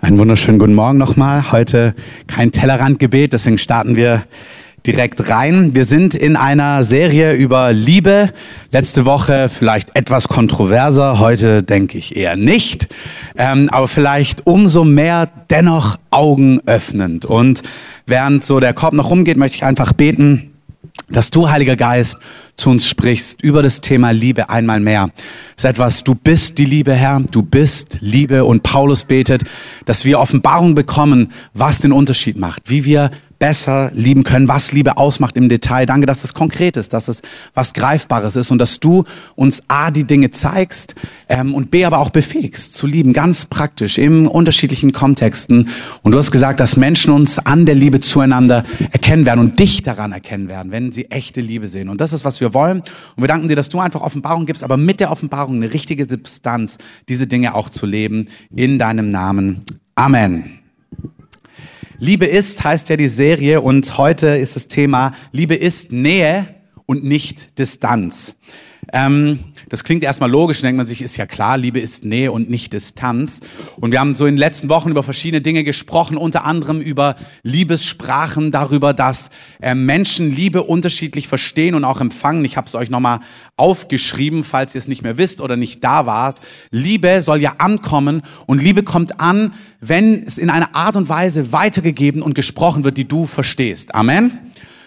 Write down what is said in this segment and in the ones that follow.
Einen wunderschönen guten Morgen nochmal. Heute kein Tellerrandgebet, deswegen starten wir direkt rein. Wir sind in einer Serie über Liebe. Letzte Woche vielleicht etwas kontroverser, heute denke ich eher nicht. Ähm, aber vielleicht umso mehr dennoch Augen öffnend. Und während so der Korb noch rumgeht, möchte ich einfach beten, dass du, Heiliger Geist, zu uns sprichst über das Thema Liebe einmal mehr. Das ist etwas, du bist die Liebe, Herr, du bist Liebe und Paulus betet, dass wir Offenbarung bekommen, was den Unterschied macht, wie wir besser lieben können, was Liebe ausmacht im Detail. Danke, dass es konkret ist, dass es was Greifbares ist und dass du uns A, die Dinge zeigst ähm, und B, aber auch befähigst zu lieben, ganz praktisch, in unterschiedlichen Kontexten. Und du hast gesagt, dass Menschen uns an der Liebe zueinander erkennen werden und dich daran erkennen werden, wenn sie echte Liebe sehen. Und das ist, was wir wollen. Und wir danken dir, dass du einfach Offenbarung gibst, aber mit der Offenbarung eine richtige Substanz, diese Dinge auch zu leben. In deinem Namen. Amen. Liebe ist heißt ja die Serie und heute ist das Thema Liebe ist Nähe und nicht Distanz. Ähm, das klingt erstmal logisch, denkt man sich, ist ja klar, Liebe ist Nähe und nicht Distanz. Und wir haben so in den letzten Wochen über verschiedene Dinge gesprochen, unter anderem über Liebessprachen, darüber, dass äh, Menschen Liebe unterschiedlich verstehen und auch empfangen. Ich habe es euch nochmal aufgeschrieben, falls ihr es nicht mehr wisst oder nicht da wart. Liebe soll ja ankommen und Liebe kommt an, wenn es in einer Art und Weise weitergegeben und gesprochen wird, die du verstehst. Amen.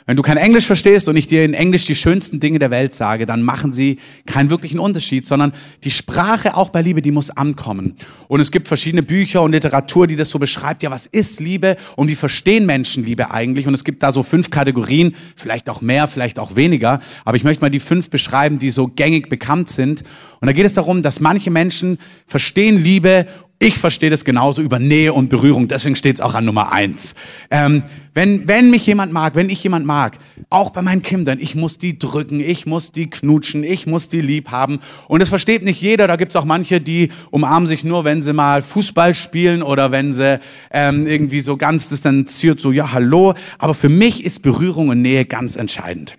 Wenn du kein Englisch verstehst und ich dir in Englisch die schönsten Dinge der Welt sage, dann machen sie keinen wirklichen Unterschied, sondern die Sprache auch bei Liebe, die muss ankommen. Und es gibt verschiedene Bücher und Literatur, die das so beschreibt. Ja, was ist Liebe und wie verstehen Menschen Liebe eigentlich? Und es gibt da so fünf Kategorien, vielleicht auch mehr, vielleicht auch weniger. Aber ich möchte mal die fünf beschreiben, die so gängig bekannt sind. Und da geht es darum, dass manche Menschen verstehen Liebe ich verstehe das genauso über Nähe und Berührung, deswegen steht es auch an Nummer eins. Ähm, wenn, wenn mich jemand mag, wenn ich jemand mag, auch bei meinen Kindern, ich muss die drücken, ich muss die knutschen, ich muss die lieb haben. Und das versteht nicht jeder. Da gibt's auch manche, die umarmen sich nur, wenn sie mal Fußball spielen oder wenn sie ähm, irgendwie so ganz distanziert so, ja, hallo. Aber für mich ist Berührung und Nähe ganz entscheidend.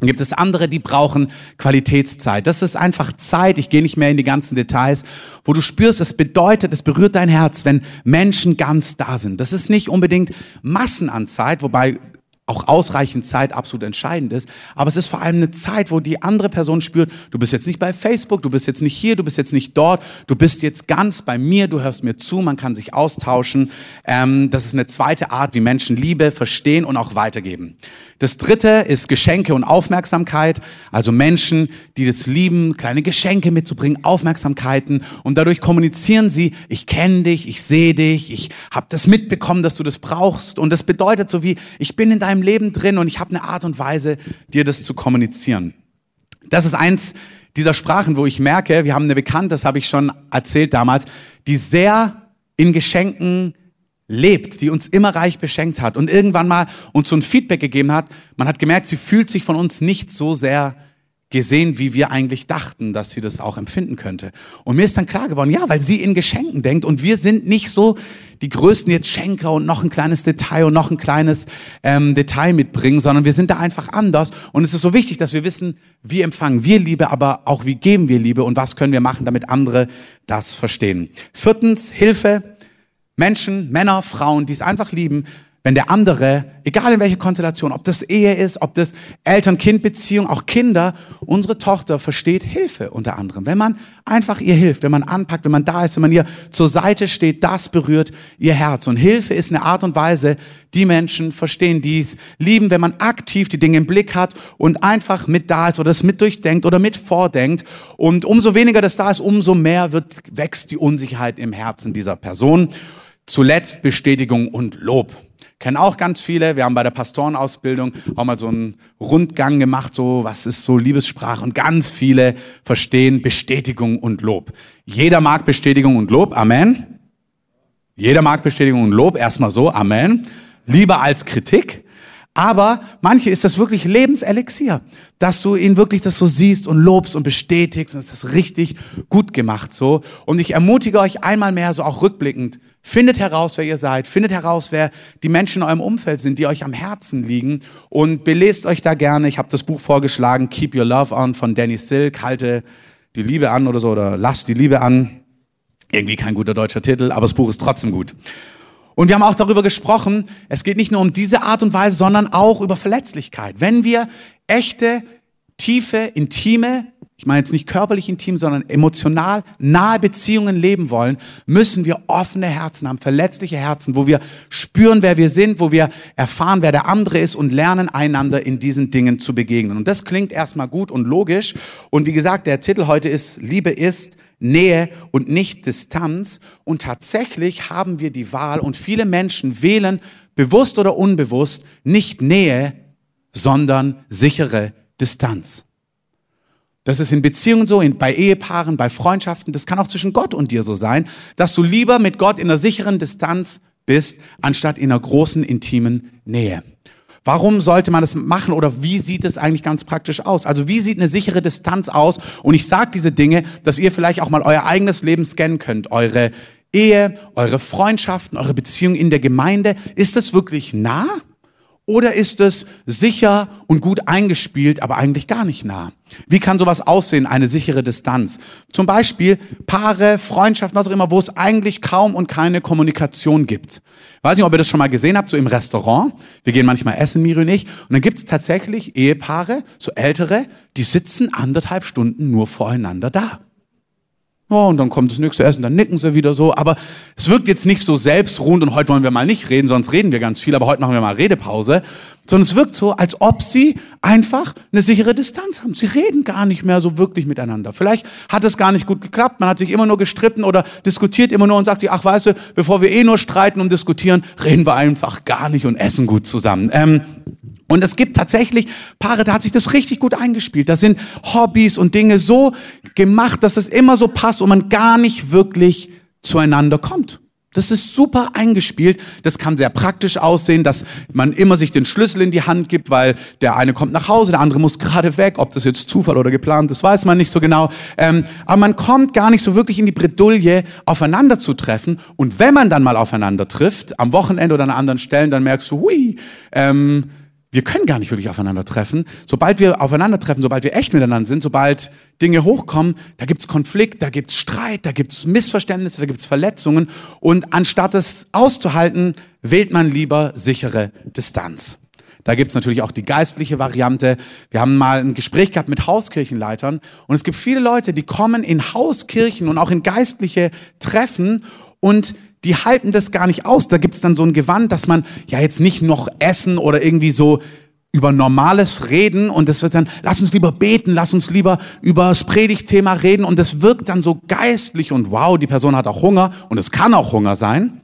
Gibt es andere, die brauchen Qualitätszeit. Das ist einfach Zeit, ich gehe nicht mehr in die ganzen Details, wo du spürst, es bedeutet, es berührt dein Herz, wenn Menschen ganz da sind. Das ist nicht unbedingt Massen an Zeit, wobei auch ausreichend Zeit absolut entscheidend ist. Aber es ist vor allem eine Zeit, wo die andere Person spürt, du bist jetzt nicht bei Facebook, du bist jetzt nicht hier, du bist jetzt nicht dort, du bist jetzt ganz bei mir, du hörst mir zu, man kann sich austauschen. Ähm, das ist eine zweite Art, wie Menschen Liebe verstehen und auch weitergeben. Das dritte ist Geschenke und Aufmerksamkeit, also Menschen, die das lieben, kleine Geschenke mitzubringen, Aufmerksamkeiten. Und dadurch kommunizieren sie, ich kenne dich, ich sehe dich, ich habe das mitbekommen, dass du das brauchst. Und das bedeutet so wie, ich bin in deinem Leben drin und ich habe eine Art und Weise, dir das zu kommunizieren. Das ist eins dieser Sprachen, wo ich merke, wir haben eine Bekannte, das habe ich schon erzählt damals, die sehr in Geschenken lebt, die uns immer reich beschenkt hat und irgendwann mal uns so ein Feedback gegeben hat. Man hat gemerkt, sie fühlt sich von uns nicht so sehr gesehen, wie wir eigentlich dachten, dass sie das auch empfinden könnte. Und mir ist dann klar geworden, ja, weil sie in Geschenken denkt und wir sind nicht so die größten jetzt Schenker und noch ein kleines Detail und noch ein kleines ähm, Detail mitbringen, sondern wir sind da einfach anders. Und es ist so wichtig, dass wir wissen, wie empfangen wir Liebe, aber auch wie geben wir Liebe und was können wir machen, damit andere das verstehen. Viertens, Hilfe. Menschen, Männer, Frauen, die es einfach lieben, wenn der andere, egal in welcher Konstellation, ob das Ehe ist, ob das Eltern-Kind-Beziehung, auch Kinder, unsere Tochter versteht Hilfe unter anderem. Wenn man einfach ihr hilft, wenn man anpackt, wenn man da ist, wenn man ihr zur Seite steht, das berührt ihr Herz. Und Hilfe ist eine Art und Weise, die Menschen verstehen, die es lieben, wenn man aktiv die Dinge im Blick hat und einfach mit da ist oder es mit durchdenkt oder mit vordenkt. Und umso weniger das da ist, umso mehr wird, wächst die Unsicherheit im Herzen dieser Person. Zuletzt Bestätigung und Lob. Kennen auch ganz viele. Wir haben bei der Pastorenausbildung auch mal so einen Rundgang gemacht, so was ist so Liebessprache und ganz viele verstehen Bestätigung und Lob. Jeder mag Bestätigung und Lob. Amen. Jeder mag Bestätigung und Lob. Erstmal so. Amen. Lieber als Kritik. Aber manche ist das wirklich Lebenselixier, dass du ihn wirklich das so siehst und lobst und bestätigst und ist richtig gut gemacht so. Und ich ermutige euch einmal mehr so auch rückblickend, findet heraus, wer ihr seid, findet heraus, wer die Menschen in eurem Umfeld sind, die euch am Herzen liegen und belest euch da gerne. Ich habe das Buch vorgeschlagen, Keep Your Love On von Danny Silk, halte die Liebe an oder so oder lass die Liebe an. Irgendwie kein guter deutscher Titel, aber das Buch ist trotzdem gut. Und wir haben auch darüber gesprochen, es geht nicht nur um diese Art und Weise, sondern auch über Verletzlichkeit. Wenn wir echte, tiefe, intime ich meine jetzt nicht körperlich intim, sondern emotional nahe Beziehungen leben wollen, müssen wir offene Herzen haben, verletzliche Herzen, wo wir spüren, wer wir sind, wo wir erfahren, wer der andere ist und lernen, einander in diesen Dingen zu begegnen. Und das klingt erstmal gut und logisch. Und wie gesagt, der Titel heute ist Liebe ist Nähe und nicht Distanz. Und tatsächlich haben wir die Wahl und viele Menschen wählen bewusst oder unbewusst nicht Nähe, sondern sichere Distanz. Das ist in Beziehungen so, in, bei Ehepaaren, bei Freundschaften. Das kann auch zwischen Gott und dir so sein, dass du lieber mit Gott in einer sicheren Distanz bist, anstatt in einer großen, intimen Nähe. Warum sollte man das machen oder wie sieht es eigentlich ganz praktisch aus? Also wie sieht eine sichere Distanz aus? Und ich sage diese Dinge, dass ihr vielleicht auch mal euer eigenes Leben scannen könnt. Eure Ehe, eure Freundschaften, eure Beziehungen in der Gemeinde. Ist das wirklich nah? Oder ist es sicher und gut eingespielt, aber eigentlich gar nicht nah? Wie kann sowas aussehen, eine sichere Distanz? Zum Beispiel Paare, Freundschaften, was auch immer, wo es eigentlich kaum und keine Kommunikation gibt. Weiß nicht, ob ihr das schon mal gesehen habt, so im Restaurant. Wir gehen manchmal essen, Miri und ich. Und dann gibt es tatsächlich Ehepaare, so ältere, die sitzen anderthalb Stunden nur voreinander da. Oh, und dann kommt das nächste Essen, dann nicken sie wieder so. Aber es wirkt jetzt nicht so selbstruhend und heute wollen wir mal nicht reden, sonst reden wir ganz viel, aber heute machen wir mal Redepause. Sondern es wirkt so, als ob sie einfach eine sichere Distanz haben. Sie reden gar nicht mehr so wirklich miteinander. Vielleicht hat es gar nicht gut geklappt. Man hat sich immer nur gestritten oder diskutiert immer nur und sagt sich, ach weißt du, bevor wir eh nur streiten und diskutieren, reden wir einfach gar nicht und essen gut zusammen. Ähm, und es gibt tatsächlich Paare, da hat sich das richtig gut eingespielt. Da sind Hobbys und Dinge so gemacht, dass es immer so passt und man gar nicht wirklich zueinander kommt. Das ist super eingespielt. Das kann sehr praktisch aussehen, dass man immer sich den Schlüssel in die Hand gibt, weil der eine kommt nach Hause, der andere muss gerade weg. Ob das jetzt Zufall oder geplant ist, weiß man nicht so genau. Ähm, aber man kommt gar nicht so wirklich in die Bredouille, aufeinander zu treffen. Und wenn man dann mal aufeinander trifft, am Wochenende oder an anderen Stellen, dann merkst du, hui, ähm, wir können gar nicht wirklich aufeinandertreffen. Sobald wir aufeinandertreffen, sobald wir echt miteinander sind, sobald Dinge hochkommen, da gibt's Konflikt, da gibt's Streit, da gibt's Missverständnisse, da gibt's Verletzungen. Und anstatt es auszuhalten, wählt man lieber sichere Distanz. Da gibt's natürlich auch die geistliche Variante. Wir haben mal ein Gespräch gehabt mit Hauskirchenleitern und es gibt viele Leute, die kommen in Hauskirchen und auch in geistliche Treffen und die halten das gar nicht aus. Da gibt's dann so ein Gewand, dass man ja jetzt nicht noch essen oder irgendwie so über Normales reden und das wird dann, lass uns lieber beten, lass uns lieber über das Predigtthema reden und das wirkt dann so geistlich und wow, die Person hat auch Hunger und es kann auch Hunger sein.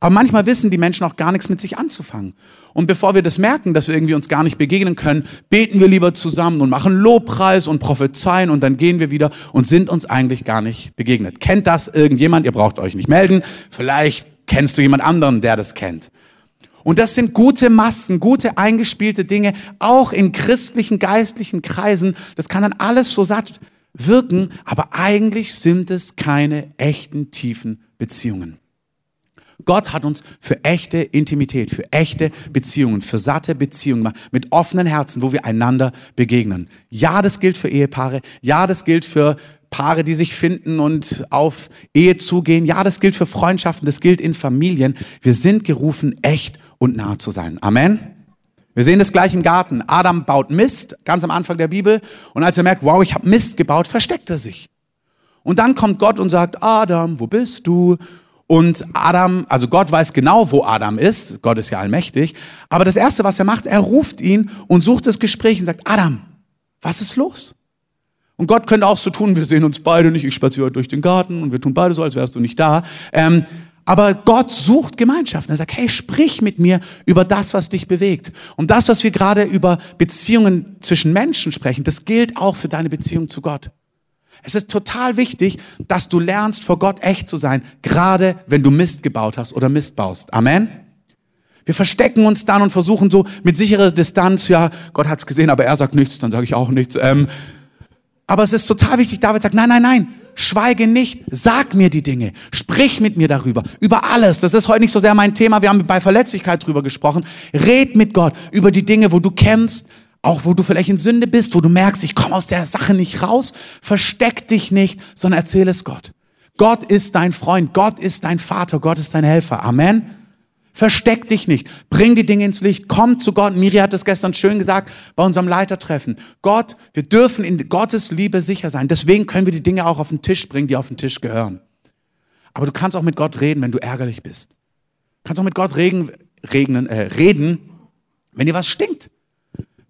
Aber manchmal wissen die Menschen auch gar nichts mit sich anzufangen. Und bevor wir das merken, dass wir irgendwie uns gar nicht begegnen können, beten wir lieber zusammen und machen Lobpreis und prophezeien und dann gehen wir wieder und sind uns eigentlich gar nicht begegnet. Kennt das irgendjemand? Ihr braucht euch nicht melden. Vielleicht kennst du jemand anderen, der das kennt. Und das sind gute Massen, gute eingespielte Dinge, auch in christlichen, geistlichen Kreisen. Das kann dann alles so satt wirken, aber eigentlich sind es keine echten, tiefen Beziehungen. Gott hat uns für echte Intimität, für echte Beziehungen, für satte Beziehungen mit offenen Herzen, wo wir einander begegnen. Ja, das gilt für Ehepaare. Ja, das gilt für Paare, die sich finden und auf Ehe zugehen. Ja, das gilt für Freundschaften. Das gilt in Familien. Wir sind gerufen, echt und nah zu sein. Amen. Wir sehen das gleich im Garten. Adam baut Mist, ganz am Anfang der Bibel. Und als er merkt, wow, ich habe Mist gebaut, versteckt er sich. Und dann kommt Gott und sagt, Adam, wo bist du? Und Adam, also Gott weiß genau, wo Adam ist. Gott ist ja allmächtig. Aber das Erste, was er macht, er ruft ihn und sucht das Gespräch und sagt, Adam, was ist los? Und Gott könnte auch so tun, wir sehen uns beide nicht, ich spaziere durch den Garten und wir tun beide so, als wärst du nicht da. Ähm, aber Gott sucht Gemeinschaft. Er sagt, hey, sprich mit mir über das, was dich bewegt. Und das, was wir gerade über Beziehungen zwischen Menschen sprechen, das gilt auch für deine Beziehung zu Gott. Es ist total wichtig, dass du lernst, vor Gott echt zu sein, gerade wenn du Mist gebaut hast oder Mist baust. Amen. Wir verstecken uns dann und versuchen so mit sicherer Distanz, ja, Gott hat's gesehen, aber er sagt nichts, dann sage ich auch nichts. Ähm, aber es ist total wichtig, David sagt, nein, nein, nein, schweige nicht, sag mir die Dinge, sprich mit mir darüber, über alles. Das ist heute nicht so sehr mein Thema, wir haben bei Verletzlichkeit drüber gesprochen. Red mit Gott über die Dinge, wo du kennst, auch wo du vielleicht in Sünde bist, wo du merkst, ich komme aus der Sache nicht raus, versteck dich nicht, sondern erzähl es Gott. Gott ist dein Freund, Gott ist dein Vater, Gott ist dein Helfer. Amen. Versteck dich nicht. Bring die Dinge ins Licht. Komm zu Gott. Miri hat es gestern schön gesagt bei unserem Leitertreffen. Gott, wir dürfen in Gottes Liebe sicher sein. Deswegen können wir die Dinge auch auf den Tisch bringen, die auf den Tisch gehören. Aber du kannst auch mit Gott reden, wenn du ärgerlich bist. Du kannst auch mit Gott reden, regnen, äh, reden, wenn dir was stinkt.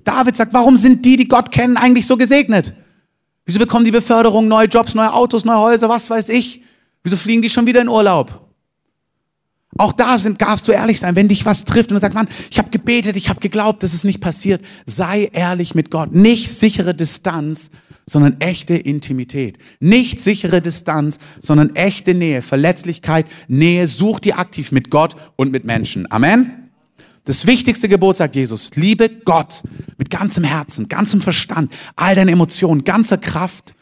David sagt, warum sind die, die Gott kennen, eigentlich so gesegnet? Wieso bekommen die Beförderung, neue Jobs, neue Autos, neue Häuser, was weiß ich? Wieso fliegen die schon wieder in Urlaub? Auch da sind, darfst du ehrlich sein, wenn dich was trifft und du sagst, Mann, ich habe gebetet, ich habe geglaubt, dass es nicht passiert. Sei ehrlich mit Gott. Nicht sichere Distanz, sondern echte Intimität. Nicht sichere Distanz, sondern echte Nähe, Verletzlichkeit, Nähe. Such dir aktiv mit Gott und mit Menschen. Amen. Das wichtigste Gebot sagt Jesus, liebe Gott mit ganzem Herzen, ganzem Verstand, all deine Emotionen, ganzer Kraft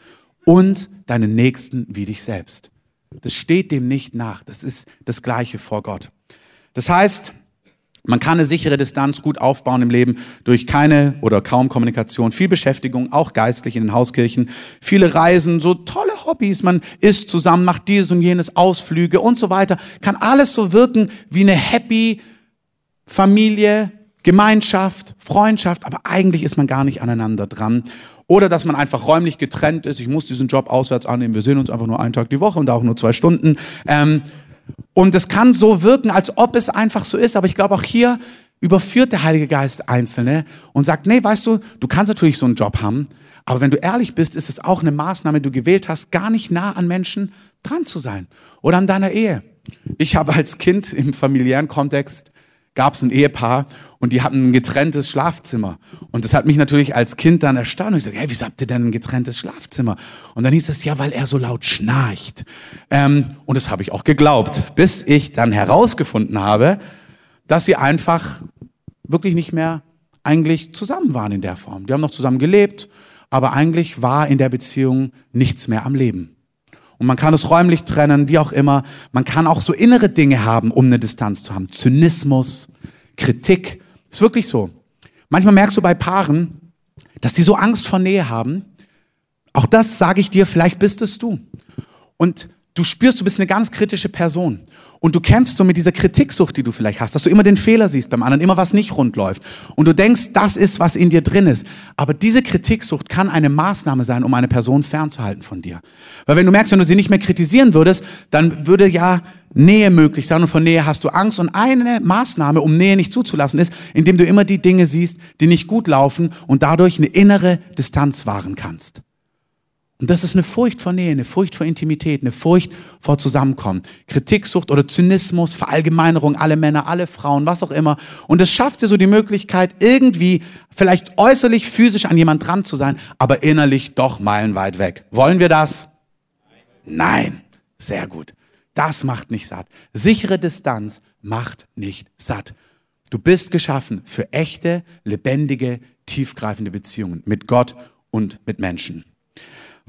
und deinen Nächsten wie dich selbst. Das steht dem nicht nach. Das ist das Gleiche vor Gott. Das heißt, man kann eine sichere Distanz gut aufbauen im Leben durch keine oder kaum Kommunikation, viel Beschäftigung, auch geistlich in den Hauskirchen, viele Reisen, so tolle Hobbys, man isst zusammen, macht dieses und jenes, Ausflüge und so weiter. Kann alles so wirken wie eine happy Familie, Gemeinschaft, Freundschaft, aber eigentlich ist man gar nicht aneinander dran. Oder dass man einfach räumlich getrennt ist. Ich muss diesen Job auswärts annehmen. Wir sehen uns einfach nur einen Tag die Woche und auch nur zwei Stunden. Ähm, und es kann so wirken, als ob es einfach so ist. Aber ich glaube, auch hier überführt der Heilige Geist Einzelne und sagt, nee, weißt du, du kannst natürlich so einen Job haben. Aber wenn du ehrlich bist, ist es auch eine Maßnahme, die du gewählt hast, gar nicht nah an Menschen dran zu sein. Oder an deiner Ehe. Ich habe als Kind im familiären Kontext gab es ein Ehepaar und die hatten ein getrenntes Schlafzimmer. Und das hat mich natürlich als Kind dann erstaunt. Ich sage, hey, wieso habt ihr denn ein getrenntes Schlafzimmer? Und dann hieß es, ja, weil er so laut schnarcht. Ähm, und das habe ich auch geglaubt, bis ich dann herausgefunden habe, dass sie einfach wirklich nicht mehr eigentlich zusammen waren in der Form. Die haben noch zusammen gelebt, aber eigentlich war in der Beziehung nichts mehr am Leben. Und man kann es räumlich trennen, wie auch immer. Man kann auch so innere Dinge haben, um eine Distanz zu haben. Zynismus, Kritik. Ist wirklich so. Manchmal merkst du bei Paaren, dass die so Angst vor Nähe haben. Auch das sage ich dir, vielleicht bist es du. Und du spürst, du bist eine ganz kritische Person. Und du kämpfst so mit dieser Kritiksucht, die du vielleicht hast, dass du immer den Fehler siehst beim anderen, immer was nicht rund läuft. Und du denkst, das ist, was in dir drin ist. Aber diese Kritiksucht kann eine Maßnahme sein, um eine Person fernzuhalten von dir. Weil wenn du merkst, wenn du sie nicht mehr kritisieren würdest, dann würde ja Nähe möglich sein und von Nähe hast du Angst. Und eine Maßnahme, um Nähe nicht zuzulassen, ist, indem du immer die Dinge siehst, die nicht gut laufen und dadurch eine innere Distanz wahren kannst. Und das ist eine Furcht vor Nähe, eine Furcht vor Intimität, eine Furcht vor Zusammenkommen. Kritiksucht oder Zynismus, Verallgemeinerung, alle Männer, alle Frauen, was auch immer. Und es schafft dir so die Möglichkeit, irgendwie vielleicht äußerlich physisch an jemand dran zu sein, aber innerlich doch meilenweit weg. Wollen wir das? Nein. Sehr gut. Das macht nicht satt. Sichere Distanz macht nicht satt. Du bist geschaffen für echte, lebendige, tiefgreifende Beziehungen mit Gott und mit Menschen.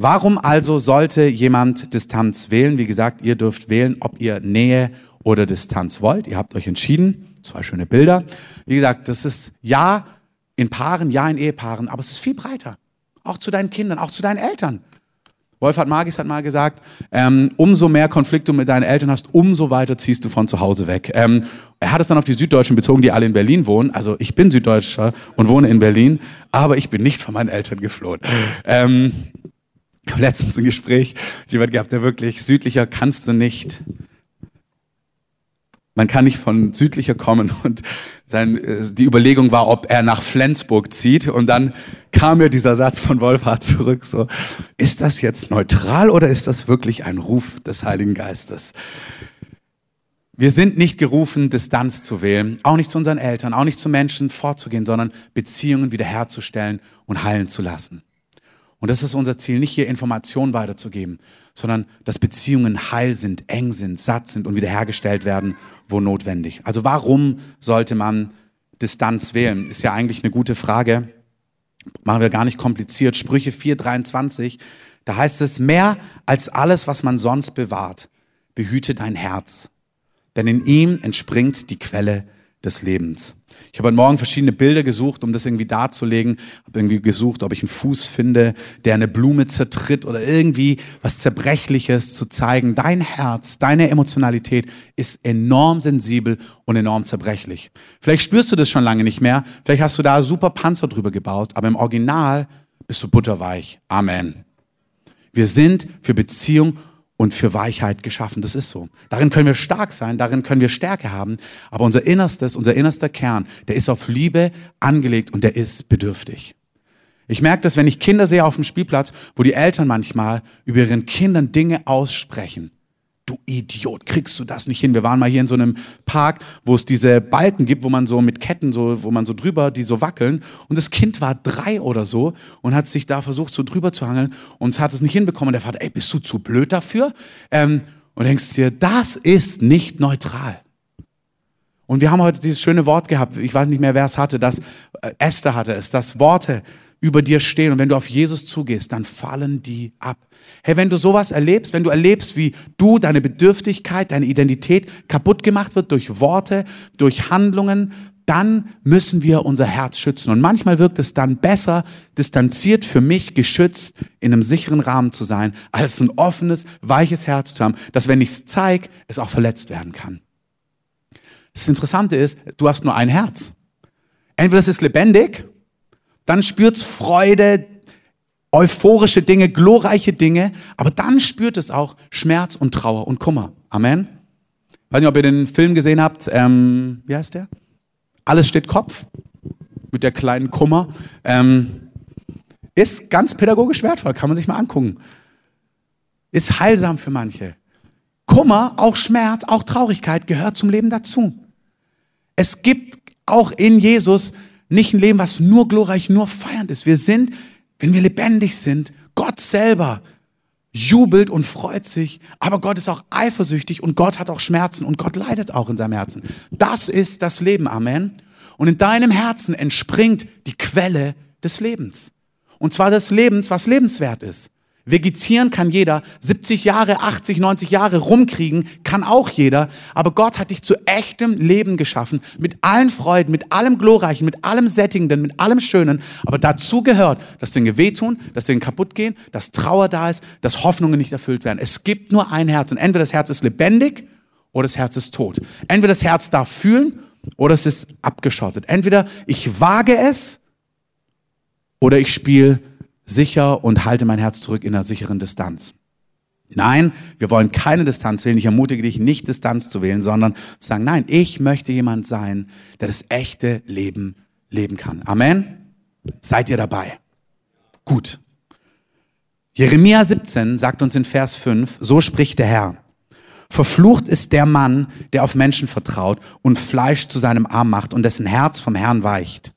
Warum also sollte jemand Distanz wählen? Wie gesagt, ihr dürft wählen, ob ihr Nähe oder Distanz wollt. Ihr habt euch entschieden. Zwei schöne Bilder. Wie gesagt, das ist ja in Paaren, ja in Ehepaaren, aber es ist viel breiter. Auch zu deinen Kindern, auch zu deinen Eltern. Wolfhard Magis hat mal gesagt, ähm, umso mehr Konflikte mit deinen Eltern hast, umso weiter ziehst du von zu Hause weg. Ähm, er hat es dann auf die Süddeutschen bezogen, die alle in Berlin wohnen. Also ich bin Süddeutscher und wohne in Berlin, aber ich bin nicht von meinen Eltern geflohen. Ähm, ich habe letztens ein Gespräch mit jemand gehabt, der wirklich südlicher kannst du nicht. Man kann nicht von südlicher kommen und sein, äh, die Überlegung war, ob er nach Flensburg zieht und dann kam mir dieser Satz von Wolfhard zurück, so, ist das jetzt neutral oder ist das wirklich ein Ruf des Heiligen Geistes? Wir sind nicht gerufen, Distanz zu wählen, auch nicht zu unseren Eltern, auch nicht zu Menschen vorzugehen, sondern Beziehungen wiederherzustellen und heilen zu lassen. Und das ist unser Ziel, nicht hier Informationen weiterzugeben, sondern dass Beziehungen heil sind, eng sind, satt sind und wiederhergestellt werden, wo notwendig. Also warum sollte man Distanz wählen? Ist ja eigentlich eine gute Frage. Machen wir gar nicht kompliziert. Sprüche 4,23, da heißt es, mehr als alles, was man sonst bewahrt, behüte dein Herz. Denn in ihm entspringt die Quelle des Lebens. Ich habe heute Morgen verschiedene Bilder gesucht, um das irgendwie darzulegen. Habe irgendwie gesucht, ob ich einen Fuß finde, der eine Blume zertritt oder irgendwie was Zerbrechliches zu zeigen. Dein Herz, deine Emotionalität ist enorm sensibel und enorm zerbrechlich. Vielleicht spürst du das schon lange nicht mehr. Vielleicht hast du da super Panzer drüber gebaut, aber im Original bist du butterweich. Amen. Wir sind für Beziehung und für Weichheit geschaffen. Das ist so. Darin können wir stark sein, darin können wir Stärke haben. Aber unser Innerstes, unser innerster Kern, der ist auf Liebe angelegt und der ist bedürftig. Ich merke das, wenn ich Kinder sehe auf dem Spielplatz, wo die Eltern manchmal über ihren Kindern Dinge aussprechen du Idiot, kriegst du das nicht hin? Wir waren mal hier in so einem Park, wo es diese Balken gibt, wo man so mit Ketten, so, wo man so drüber, die so wackeln. Und das Kind war drei oder so und hat sich da versucht, so drüber zu hangeln und hat es nicht hinbekommen. Und der Vater, ey, bist du zu blöd dafür? Ähm, und denkst dir, das ist nicht neutral. Und wir haben heute dieses schöne Wort gehabt, ich weiß nicht mehr, wer es hatte, das äh, Esther hatte es, dass Worte über dir stehen. Und wenn du auf Jesus zugehst, dann fallen die ab. Hey, wenn du sowas erlebst, wenn du erlebst, wie du, deine Bedürftigkeit, deine Identität kaputt gemacht wird durch Worte, durch Handlungen, dann müssen wir unser Herz schützen. Und manchmal wirkt es dann besser, distanziert für mich, geschützt, in einem sicheren Rahmen zu sein, als ein offenes, weiches Herz zu haben, dass wenn ich es zeige, es auch verletzt werden kann. Das Interessante ist, du hast nur ein Herz. Entweder es ist lebendig dann spürt es Freude, euphorische Dinge, glorreiche Dinge, aber dann spürt es auch Schmerz und Trauer und Kummer. Amen. Ich weiß nicht, ob ihr den Film gesehen habt. Ähm, wie heißt der? Alles steht Kopf mit der kleinen Kummer. Ähm, ist ganz pädagogisch wertvoll, kann man sich mal angucken. Ist heilsam für manche. Kummer, auch Schmerz, auch Traurigkeit gehört zum Leben dazu. Es gibt auch in Jesus nicht ein Leben, was nur glorreich, nur feiernd ist. Wir sind, wenn wir lebendig sind, Gott selber jubelt und freut sich, aber Gott ist auch eifersüchtig und Gott hat auch Schmerzen und Gott leidet auch in seinem Herzen. Das ist das Leben, Amen. Und in deinem Herzen entspringt die Quelle des Lebens. Und zwar des Lebens, was lebenswert ist. Vegetieren kann jeder, 70 Jahre, 80, 90 Jahre rumkriegen kann auch jeder, aber Gott hat dich zu echtem Leben geschaffen, mit allen Freuden, mit allem Glorreichen, mit allem Sättigenden, mit allem Schönen, aber dazu gehört, dass Dinge wehtun, dass Dinge kaputt gehen, dass Trauer da ist, dass Hoffnungen nicht erfüllt werden. Es gibt nur ein Herz und entweder das Herz ist lebendig oder das Herz ist tot. Entweder das Herz darf fühlen oder es ist abgeschottet. Entweder ich wage es oder ich spiele sicher und halte mein Herz zurück in einer sicheren Distanz. Nein, wir wollen keine Distanz wählen. Ich ermutige dich, nicht Distanz zu wählen, sondern zu sagen, nein, ich möchte jemand sein, der das echte Leben leben kann. Amen. Seid ihr dabei? Gut. Jeremia 17 sagt uns in Vers 5, so spricht der Herr. Verflucht ist der Mann, der auf Menschen vertraut und Fleisch zu seinem Arm macht und dessen Herz vom Herrn weicht.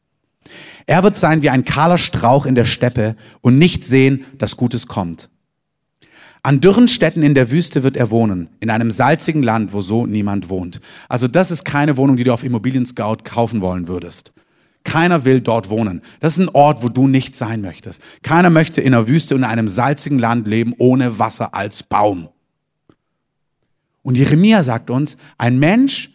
Er wird sein wie ein kahler Strauch in der Steppe und nicht sehen, dass Gutes kommt. An dürren Städten in der Wüste wird er wohnen, in einem salzigen Land, wo so niemand wohnt. Also das ist keine Wohnung, die du auf Immobilien Scout kaufen wollen würdest. Keiner will dort wohnen. Das ist ein Ort, wo du nicht sein möchtest. Keiner möchte in der Wüste und in einem salzigen Land leben, ohne Wasser als Baum. Und Jeremia sagt uns, ein Mensch,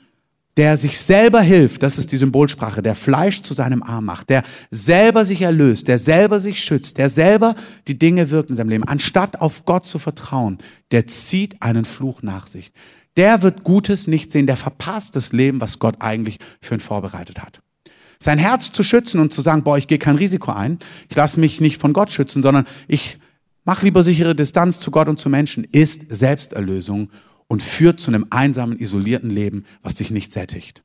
der sich selber hilft, das ist die Symbolsprache, der Fleisch zu seinem Arm macht, der selber sich erlöst, der selber sich schützt, der selber die Dinge wirkt in seinem Leben, anstatt auf Gott zu vertrauen, der zieht einen Fluch nach sich. Der wird Gutes nicht sehen, der verpasst das Leben, was Gott eigentlich für ihn vorbereitet hat. Sein Herz zu schützen und zu sagen, boah, ich gehe kein Risiko ein, ich lasse mich nicht von Gott schützen, sondern ich mache lieber sichere Distanz zu Gott und zu Menschen, ist Selbsterlösung und führt zu einem einsamen, isolierten Leben, was dich nicht sättigt.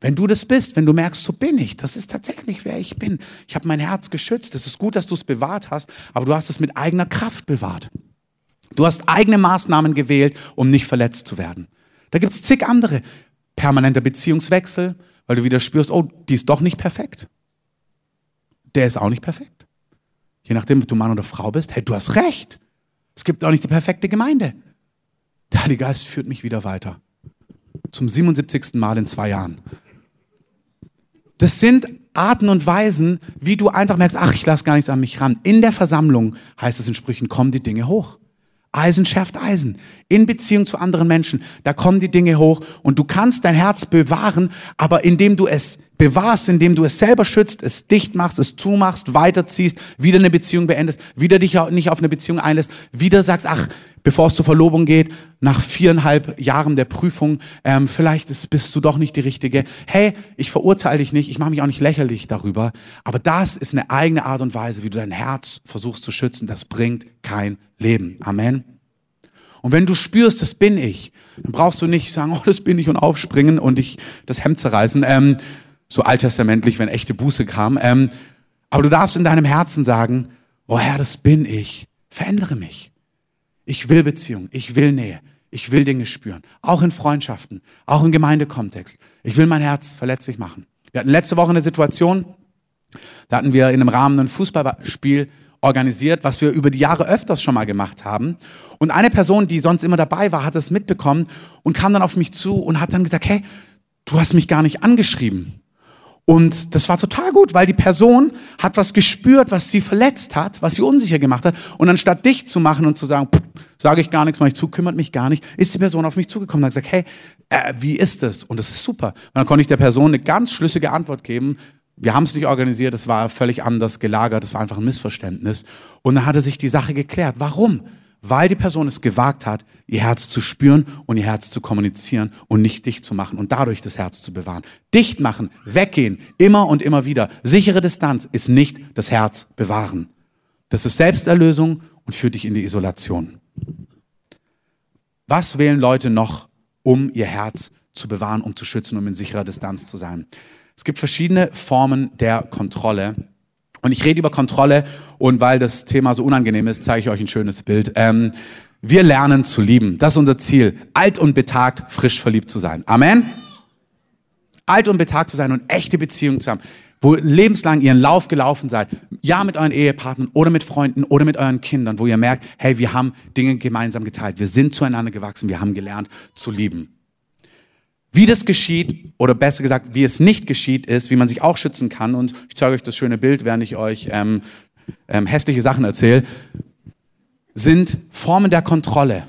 Wenn du das bist, wenn du merkst, so bin ich, das ist tatsächlich, wer ich bin. Ich habe mein Herz geschützt. Es ist gut, dass du es bewahrt hast, aber du hast es mit eigener Kraft bewahrt. Du hast eigene Maßnahmen gewählt, um nicht verletzt zu werden. Da gibt es zig andere. Permanenter Beziehungswechsel, weil du wieder spürst, oh, die ist doch nicht perfekt. Der ist auch nicht perfekt. Je nachdem, ob du Mann oder Frau bist, hey, du hast recht. Es gibt auch nicht die perfekte Gemeinde. Der Heilige Geist führt mich wieder weiter. Zum 77. Mal in zwei Jahren. Das sind Arten und Weisen, wie du einfach merkst, ach, ich lasse gar nichts an mich ran. In der Versammlung heißt es in Sprüchen, kommen die Dinge hoch. Eisen schärft Eisen. In Beziehung zu anderen Menschen. Da kommen die Dinge hoch und du kannst dein Herz bewahren, aber indem du es bewahrst, indem du es selber schützt, es dicht machst, es zumachst, weiterziehst, wieder eine Beziehung beendest, wieder dich nicht auf eine Beziehung einlässt, wieder sagst, ach, bevor es zur Verlobung geht, nach viereinhalb Jahren der Prüfung, ähm, vielleicht ist, bist du doch nicht die Richtige. Hey, ich verurteile dich nicht, ich mache mich auch nicht lächerlich darüber, aber das ist eine eigene Art und Weise, wie du dein Herz versuchst zu schützen. Das bringt kein Leben. Amen. Und wenn du spürst, das bin ich, dann brauchst du nicht sagen, oh, das bin ich und aufspringen und dich das Hemd zerreißen, ähm, so alttestamentlich, wenn echte Buße kam. Ähm, aber du darfst in deinem Herzen sagen, oh Herr, das bin ich. Verändere mich. Ich will Beziehung, ich will Nähe, ich will Dinge spüren. Auch in Freundschaften, auch im Gemeindekontext. Ich will mein Herz verletzlich machen. Wir hatten letzte Woche eine Situation, da hatten wir in einem Rahmen ein Fußballspiel organisiert, was wir über die Jahre öfters schon mal gemacht haben. Und eine Person, die sonst immer dabei war, hat es mitbekommen und kam dann auf mich zu und hat dann gesagt, hey, du hast mich gar nicht angeschrieben. Und das war total gut, weil die Person hat was gespürt, was sie verletzt hat, was sie unsicher gemacht hat. Und anstatt dich zu machen und zu sagen, sage ich gar nichts, mache ich zu, kümmert mich gar nicht, ist die Person auf mich zugekommen und hat gesagt, hey, äh, wie ist das? Und das ist super. Und dann konnte ich der Person eine ganz schlüssige Antwort geben. Wir haben es nicht organisiert, es war völlig anders gelagert, es war einfach ein Missverständnis. Und dann hatte sich die Sache geklärt. Warum? Weil die Person es gewagt hat, ihr Herz zu spüren und ihr Herz zu kommunizieren und nicht dicht zu machen und dadurch das Herz zu bewahren. Dicht machen, weggehen, immer und immer wieder. Sichere Distanz ist nicht das Herz bewahren. Das ist Selbsterlösung und führt dich in die Isolation. Was wählen Leute noch, um ihr Herz zu bewahren, um zu schützen, um in sicherer Distanz zu sein? Es gibt verschiedene Formen der Kontrolle. Und ich rede über Kontrolle und weil das Thema so unangenehm ist, zeige ich euch ein schönes Bild. Ähm, wir lernen zu lieben. Das ist unser Ziel. Alt und betagt, frisch verliebt zu sein. Amen. Alt und betagt zu sein und echte Beziehungen zu haben, wo lebenslang ihren Lauf gelaufen seid. Ja, mit euren Ehepartnern oder mit Freunden oder mit euren Kindern, wo ihr merkt, hey, wir haben Dinge gemeinsam geteilt. Wir sind zueinander gewachsen. Wir haben gelernt zu lieben. Wie das geschieht, oder besser gesagt, wie es nicht geschieht, ist, wie man sich auch schützen kann. Und ich zeige euch das schöne Bild, während ich euch ähm, ähm, hässliche Sachen erzähle, sind Formen der Kontrolle.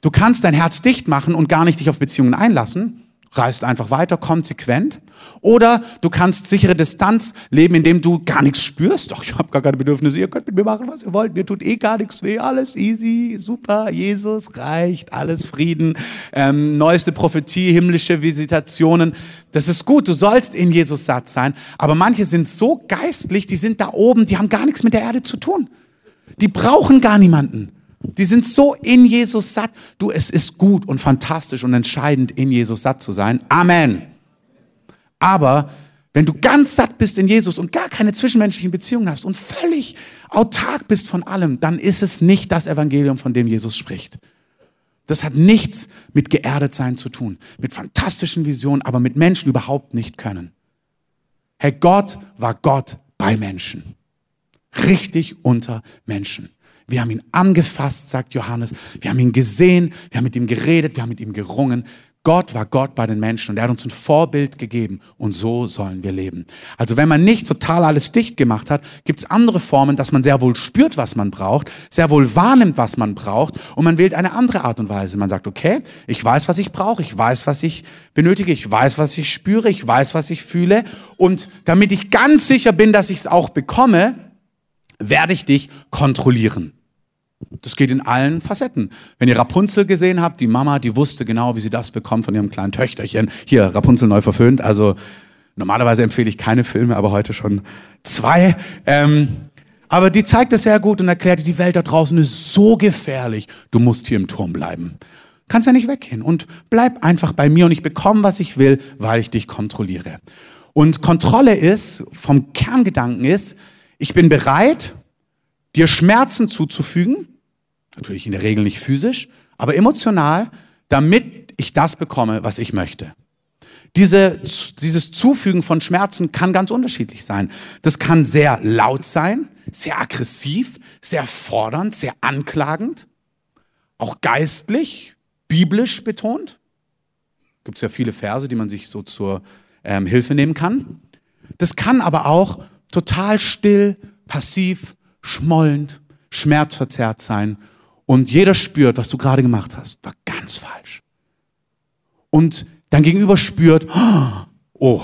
Du kannst dein Herz dicht machen und gar nicht dich auf Beziehungen einlassen reist einfach weiter, konsequent. Oder du kannst sichere Distanz leben, indem du gar nichts spürst. Doch, ich habe gar keine Bedürfnisse, ihr könnt mit mir machen, was ihr wollt. Mir tut eh gar nichts weh, alles easy, super, Jesus reicht, alles Frieden, ähm, neueste Prophetie, himmlische Visitationen. Das ist gut, du sollst in Jesus satt sein. Aber manche sind so geistlich, die sind da oben, die haben gar nichts mit der Erde zu tun. Die brauchen gar niemanden. Die sind so in Jesus satt. Du, es ist gut und fantastisch und entscheidend, in Jesus satt zu sein. Amen. Aber wenn du ganz satt bist in Jesus und gar keine zwischenmenschlichen Beziehungen hast und völlig autark bist von allem, dann ist es nicht das Evangelium, von dem Jesus spricht. Das hat nichts mit geerdet sein zu tun, mit fantastischen Visionen, aber mit Menschen überhaupt nicht können. Herr Gott war Gott bei Menschen. Richtig unter Menschen. Wir haben ihn angefasst, sagt Johannes. Wir haben ihn gesehen, wir haben mit ihm geredet, wir haben mit ihm gerungen. Gott war Gott bei den Menschen und er hat uns ein Vorbild gegeben und so sollen wir leben. Also wenn man nicht total alles dicht gemacht hat, gibt es andere Formen, dass man sehr wohl spürt, was man braucht, sehr wohl wahrnimmt, was man braucht und man wählt eine andere Art und Weise. Man sagt, okay, ich weiß, was ich brauche, ich weiß, was ich benötige, ich weiß, was ich spüre, ich weiß, was ich fühle und damit ich ganz sicher bin, dass ich es auch bekomme, werde ich dich kontrollieren. Das geht in allen Facetten. Wenn ihr Rapunzel gesehen habt, die Mama, die wusste genau, wie sie das bekommt von ihrem kleinen Töchterchen. Hier, Rapunzel neu verföhnt. Also normalerweise empfehle ich keine Filme, aber heute schon zwei. Ähm, aber die zeigt es sehr gut und erklärt, die Welt da draußen ist so gefährlich. Du musst hier im Turm bleiben. Kannst ja nicht weggehen. Und bleib einfach bei mir und ich bekomme, was ich will, weil ich dich kontrolliere. Und Kontrolle ist, vom Kerngedanken ist, ich bin bereit, dir Schmerzen zuzufügen, natürlich in der Regel nicht physisch, aber emotional, damit ich das bekomme, was ich möchte. Diese, dieses Zufügen von Schmerzen kann ganz unterschiedlich sein. Das kann sehr laut sein, sehr aggressiv, sehr fordernd, sehr anklagend, auch geistlich, biblisch betont. Gibt es ja viele Verse, die man sich so zur ähm, Hilfe nehmen kann. Das kann aber auch total still, passiv, schmollend, schmerzverzerrt sein und jeder spürt, was du gerade gemacht hast, war ganz falsch. Und dein Gegenüber spürt, oh,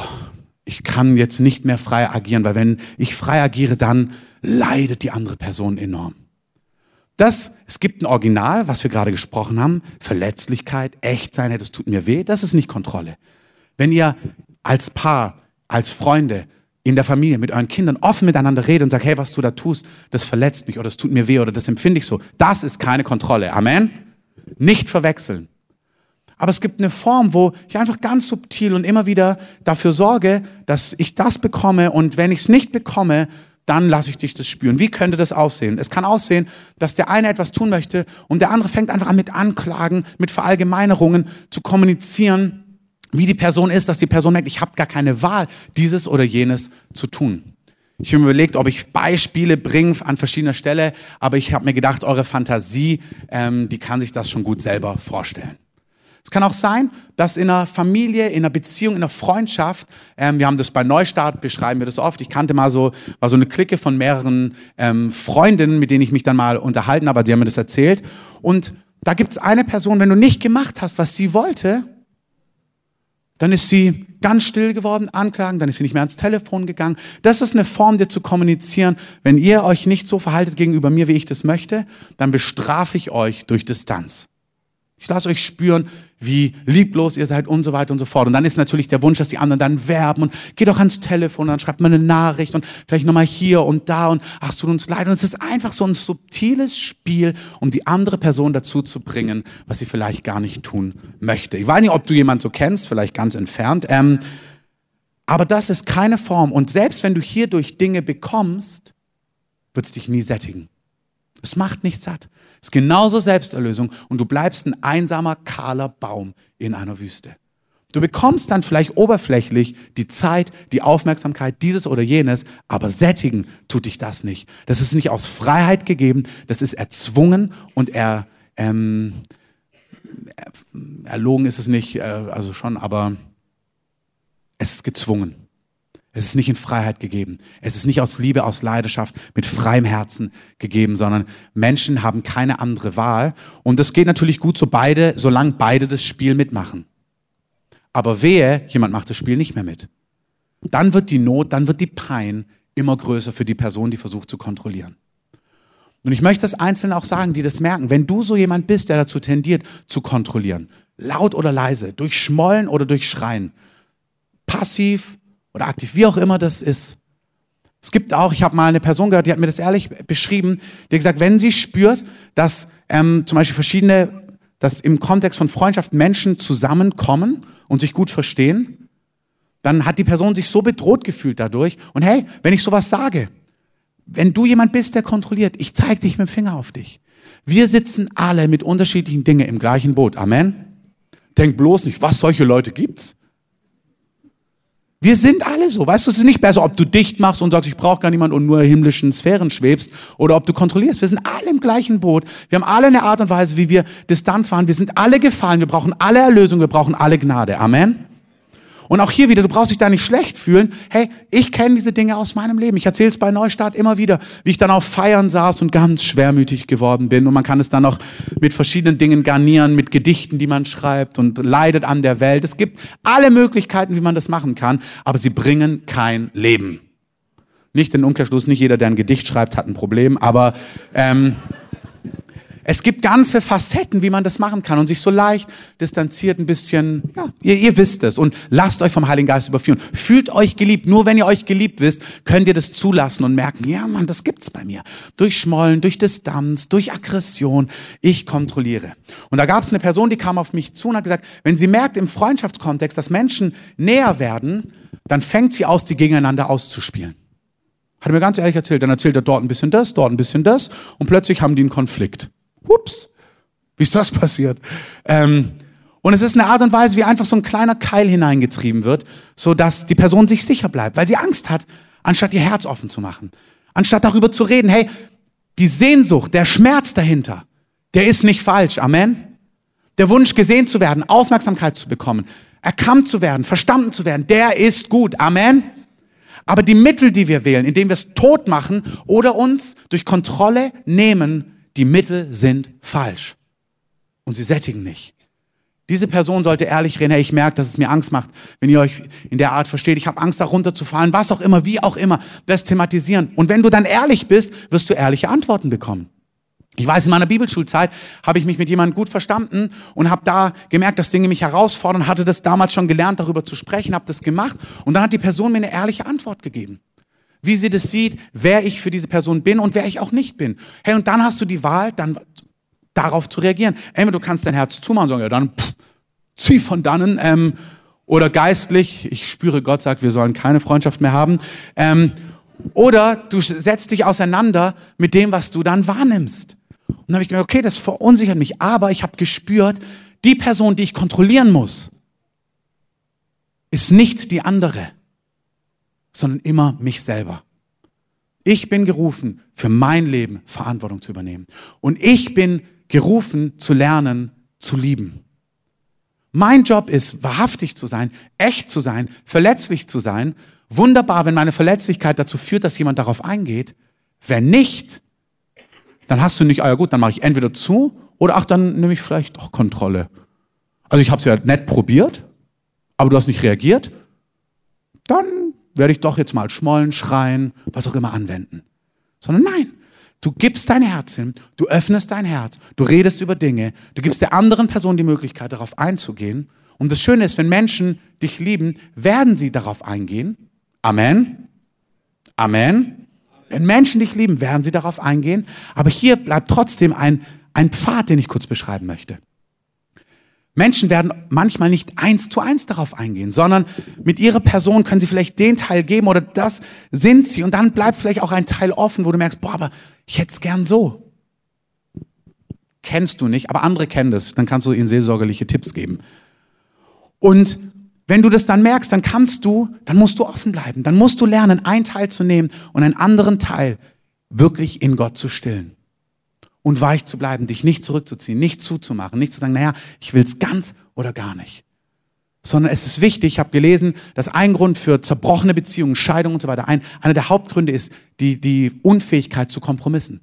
ich kann jetzt nicht mehr frei agieren, weil wenn ich frei agiere, dann leidet die andere Person enorm. Das, es gibt ein Original, was wir gerade gesprochen haben, Verletzlichkeit, Echtsein, das tut mir weh, das ist nicht Kontrolle. Wenn ihr als Paar, als Freunde, in der Familie, mit euren Kindern offen miteinander redet und sagt, hey, was du da tust, das verletzt mich oder das tut mir weh oder das empfinde ich so. Das ist keine Kontrolle. Amen. Nicht verwechseln. Aber es gibt eine Form, wo ich einfach ganz subtil und immer wieder dafür sorge, dass ich das bekomme und wenn ich es nicht bekomme, dann lasse ich dich das spüren. Wie könnte das aussehen? Es kann aussehen, dass der eine etwas tun möchte und der andere fängt einfach an mit Anklagen, mit Verallgemeinerungen zu kommunizieren wie die Person ist, dass die Person merkt, ich habe gar keine Wahl, dieses oder jenes zu tun. Ich habe mir überlegt, ob ich Beispiele bringe an verschiedener Stelle, aber ich habe mir gedacht, eure Fantasie, ähm, die kann sich das schon gut selber vorstellen. Es kann auch sein, dass in einer Familie, in einer Beziehung, in einer Freundschaft, ähm, wir haben das bei Neustart, beschreiben wir das oft. Ich kannte mal so, war so eine Clique von mehreren ähm, Freundinnen, mit denen ich mich dann mal unterhalten habe, die haben mir das erzählt. Und da gibt es eine Person, wenn du nicht gemacht hast, was sie wollte, dann ist sie ganz still geworden, anklagen, dann ist sie nicht mehr ans Telefon gegangen. Das ist eine Form, dir zu kommunizieren. Wenn ihr euch nicht so verhaltet gegenüber mir, wie ich das möchte, dann bestrafe ich euch durch Distanz. Ich lasse euch spüren, wie lieblos ihr seid und so weiter und so fort. Und dann ist natürlich der Wunsch, dass die anderen dann werben und geht doch ans Telefon und dann schreibt man eine Nachricht und vielleicht nochmal hier und da und ach, es tut uns leid. Und es ist einfach so ein subtiles Spiel, um die andere Person dazu zu bringen, was sie vielleicht gar nicht tun möchte. Ich weiß nicht, ob du jemanden so kennst, vielleicht ganz entfernt. Ähm, aber das ist keine Form. Und selbst wenn du hierdurch Dinge bekommst, wird es dich nie sättigen. Es macht nicht satt. Es ist genauso Selbsterlösung und du bleibst ein einsamer, kahler Baum in einer Wüste. Du bekommst dann vielleicht oberflächlich die Zeit, die Aufmerksamkeit, dieses oder jenes, aber sättigen tut dich das nicht. Das ist nicht aus Freiheit gegeben, das ist erzwungen und er, ähm, erlogen ist es nicht, äh, also schon, aber es ist gezwungen. Es ist nicht in Freiheit gegeben. Es ist nicht aus Liebe, aus Leidenschaft, mit freiem Herzen gegeben, sondern Menschen haben keine andere Wahl. Und das geht natürlich gut so beide, solange beide das Spiel mitmachen. Aber wehe, jemand macht das Spiel nicht mehr mit. Dann wird die Not, dann wird die Pein immer größer für die Person, die versucht zu kontrollieren. Und ich möchte das Einzelnen auch sagen, die das merken. Wenn du so jemand bist, der dazu tendiert, zu kontrollieren, laut oder leise, durch Schmollen oder durch Schreien, passiv oder aktiv, wie auch immer das ist. Es gibt auch, ich habe mal eine Person gehört, die hat mir das ehrlich beschrieben, die hat gesagt, wenn sie spürt, dass ähm, zum Beispiel verschiedene, dass im Kontext von Freundschaft Menschen zusammenkommen und sich gut verstehen, dann hat die Person sich so bedroht gefühlt dadurch. Und hey, wenn ich sowas sage, wenn du jemand bist, der kontrolliert, ich zeige dich mit dem Finger auf dich. Wir sitzen alle mit unterschiedlichen Dingen im gleichen Boot. Amen. Denk bloß nicht, was solche Leute gibt's. Wir sind alle so. Weißt du, es ist nicht besser, ob du dicht machst und sagst, ich brauche gar niemand und nur himmlischen Sphären schwebst oder ob du kontrollierst. Wir sind alle im gleichen Boot. Wir haben alle eine Art und Weise, wie wir Distanz fahren. Wir sind alle gefallen. Wir brauchen alle Erlösung. Wir brauchen alle Gnade. Amen. Und auch hier wieder, du brauchst dich da nicht schlecht fühlen. Hey, ich kenne diese Dinge aus meinem Leben. Ich erzähle es bei Neustart immer wieder, wie ich dann auf Feiern saß und ganz schwermütig geworden bin. Und man kann es dann auch mit verschiedenen Dingen garnieren, mit Gedichten, die man schreibt und leidet an der Welt. Es gibt alle Möglichkeiten, wie man das machen kann, aber sie bringen kein Leben. Nicht den Umkehrschluss, nicht jeder, der ein Gedicht schreibt, hat ein Problem, aber ähm, es gibt ganze Facetten, wie man das machen kann und sich so leicht distanziert ein bisschen, ja, ihr, ihr wisst es und lasst euch vom Heiligen Geist überführen. Fühlt euch geliebt. Nur wenn ihr euch geliebt wisst, könnt ihr das zulassen und merken, ja, Mann, das gibt's bei mir. Durch Schmollen, durch Distanz, durch Aggression. Ich kontrolliere. Und da gab es eine Person, die kam auf mich zu und hat gesagt, wenn sie merkt im Freundschaftskontext, dass Menschen näher werden, dann fängt sie aus, die gegeneinander auszuspielen. Hat er mir ganz ehrlich erzählt. Dann erzählt er dort ein bisschen das, dort ein bisschen das und plötzlich haben die einen Konflikt. Hups, wie ist das passiert? Ähm, und es ist eine Art und Weise, wie einfach so ein kleiner Keil hineingetrieben wird, so dass die Person sich sicher bleibt, weil sie Angst hat, anstatt ihr Herz offen zu machen, anstatt darüber zu reden. Hey, die Sehnsucht, der Schmerz dahinter, der ist nicht falsch. Amen. Der Wunsch, gesehen zu werden, Aufmerksamkeit zu bekommen, erkannt zu werden, verstanden zu werden, der ist gut. Amen. Aber die Mittel, die wir wählen, indem wir es tot machen oder uns durch Kontrolle nehmen, die Mittel sind falsch und sie sättigen nicht. Diese Person sollte ehrlich reden, hey, ich merke, dass es mir Angst macht, wenn ihr euch in der Art versteht. Ich habe Angst, da runterzufallen, was auch immer, wie auch immer. Das thematisieren. Und wenn du dann ehrlich bist, wirst du ehrliche Antworten bekommen. Ich weiß, in meiner Bibelschulzeit habe ich mich mit jemandem gut verstanden und habe da gemerkt, dass Dinge mich herausfordern, hatte das damals schon gelernt, darüber zu sprechen, habe das gemacht und dann hat die Person mir eine ehrliche Antwort gegeben. Wie sie das sieht, wer ich für diese Person bin und wer ich auch nicht bin. Hey, und dann hast du die Wahl, dann darauf zu reagieren. Entweder du kannst dein Herz zumachen und sagen, ja, dann pff, zieh von dannen. Ähm, oder geistlich, ich spüre, Gott sagt, wir sollen keine Freundschaft mehr haben. Ähm, oder du setzt dich auseinander mit dem, was du dann wahrnimmst. Und dann habe ich gemerkt, okay, das verunsichert mich, aber ich habe gespürt, die Person, die ich kontrollieren muss, ist nicht die andere, sondern immer mich selber. Ich bin gerufen, für mein Leben Verantwortung zu übernehmen. Und ich bin gerufen, zu lernen, zu lieben. Mein Job ist, wahrhaftig zu sein, echt zu sein, verletzlich zu sein. Wunderbar, wenn meine Verletzlichkeit dazu führt, dass jemand darauf eingeht. Wenn nicht, dann hast du nicht, ah ja gut, dann mache ich entweder zu oder ach, dann nehme ich vielleicht doch Kontrolle. Also ich habe es ja nett probiert, aber du hast nicht reagiert. Dann werde ich doch jetzt mal schmollen, schreien, was auch immer anwenden. Sondern nein, du gibst dein Herz hin, du öffnest dein Herz, du redest über Dinge, du gibst der anderen Person die Möglichkeit, darauf einzugehen. Und das Schöne ist, wenn Menschen dich lieben, werden sie darauf eingehen. Amen. Amen. Wenn Menschen dich lieben, werden sie darauf eingehen. Aber hier bleibt trotzdem ein, ein Pfad, den ich kurz beschreiben möchte. Menschen werden manchmal nicht eins zu eins darauf eingehen, sondern mit ihrer Person können sie vielleicht den Teil geben oder das sind sie und dann bleibt vielleicht auch ein Teil offen, wo du merkst, boah, aber ich hätte es gern so. Kennst du nicht, aber andere kennen das, dann kannst du ihnen seelsorgerliche Tipps geben. Und wenn du das dann merkst, dann kannst du, dann musst du offen bleiben. Dann musst du lernen, einen Teil zu nehmen und einen anderen Teil wirklich in Gott zu stillen. Und weich zu bleiben, dich nicht zurückzuziehen, nicht zuzumachen, nicht zu sagen, naja, ich will es ganz oder gar nicht. Sondern es ist wichtig, ich habe gelesen, dass ein Grund für zerbrochene Beziehungen, Scheidungen und so weiter, ein, einer der Hauptgründe ist die, die Unfähigkeit zu Kompromissen.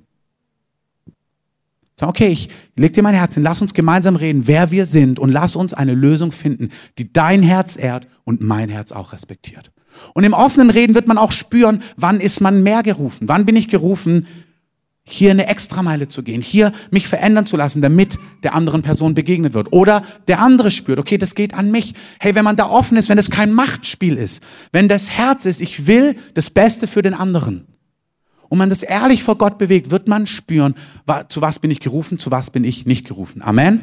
Sag, okay, ich leg dir mein Herz hin, lass uns gemeinsam reden, wer wir sind und lass uns eine Lösung finden, die dein Herz ehrt und mein Herz auch respektiert. Und im offenen Reden wird man auch spüren, wann ist man mehr gerufen? Wann bin ich gerufen, hier eine Extrameile zu gehen, hier mich verändern zu lassen, damit der anderen Person begegnet wird. Oder der andere spürt, okay, das geht an mich. Hey, wenn man da offen ist, wenn es kein Machtspiel ist, wenn das Herz ist, ich will das Beste für den anderen, und man das ehrlich vor Gott bewegt, wird man spüren, zu was bin ich gerufen, zu was bin ich nicht gerufen. Amen.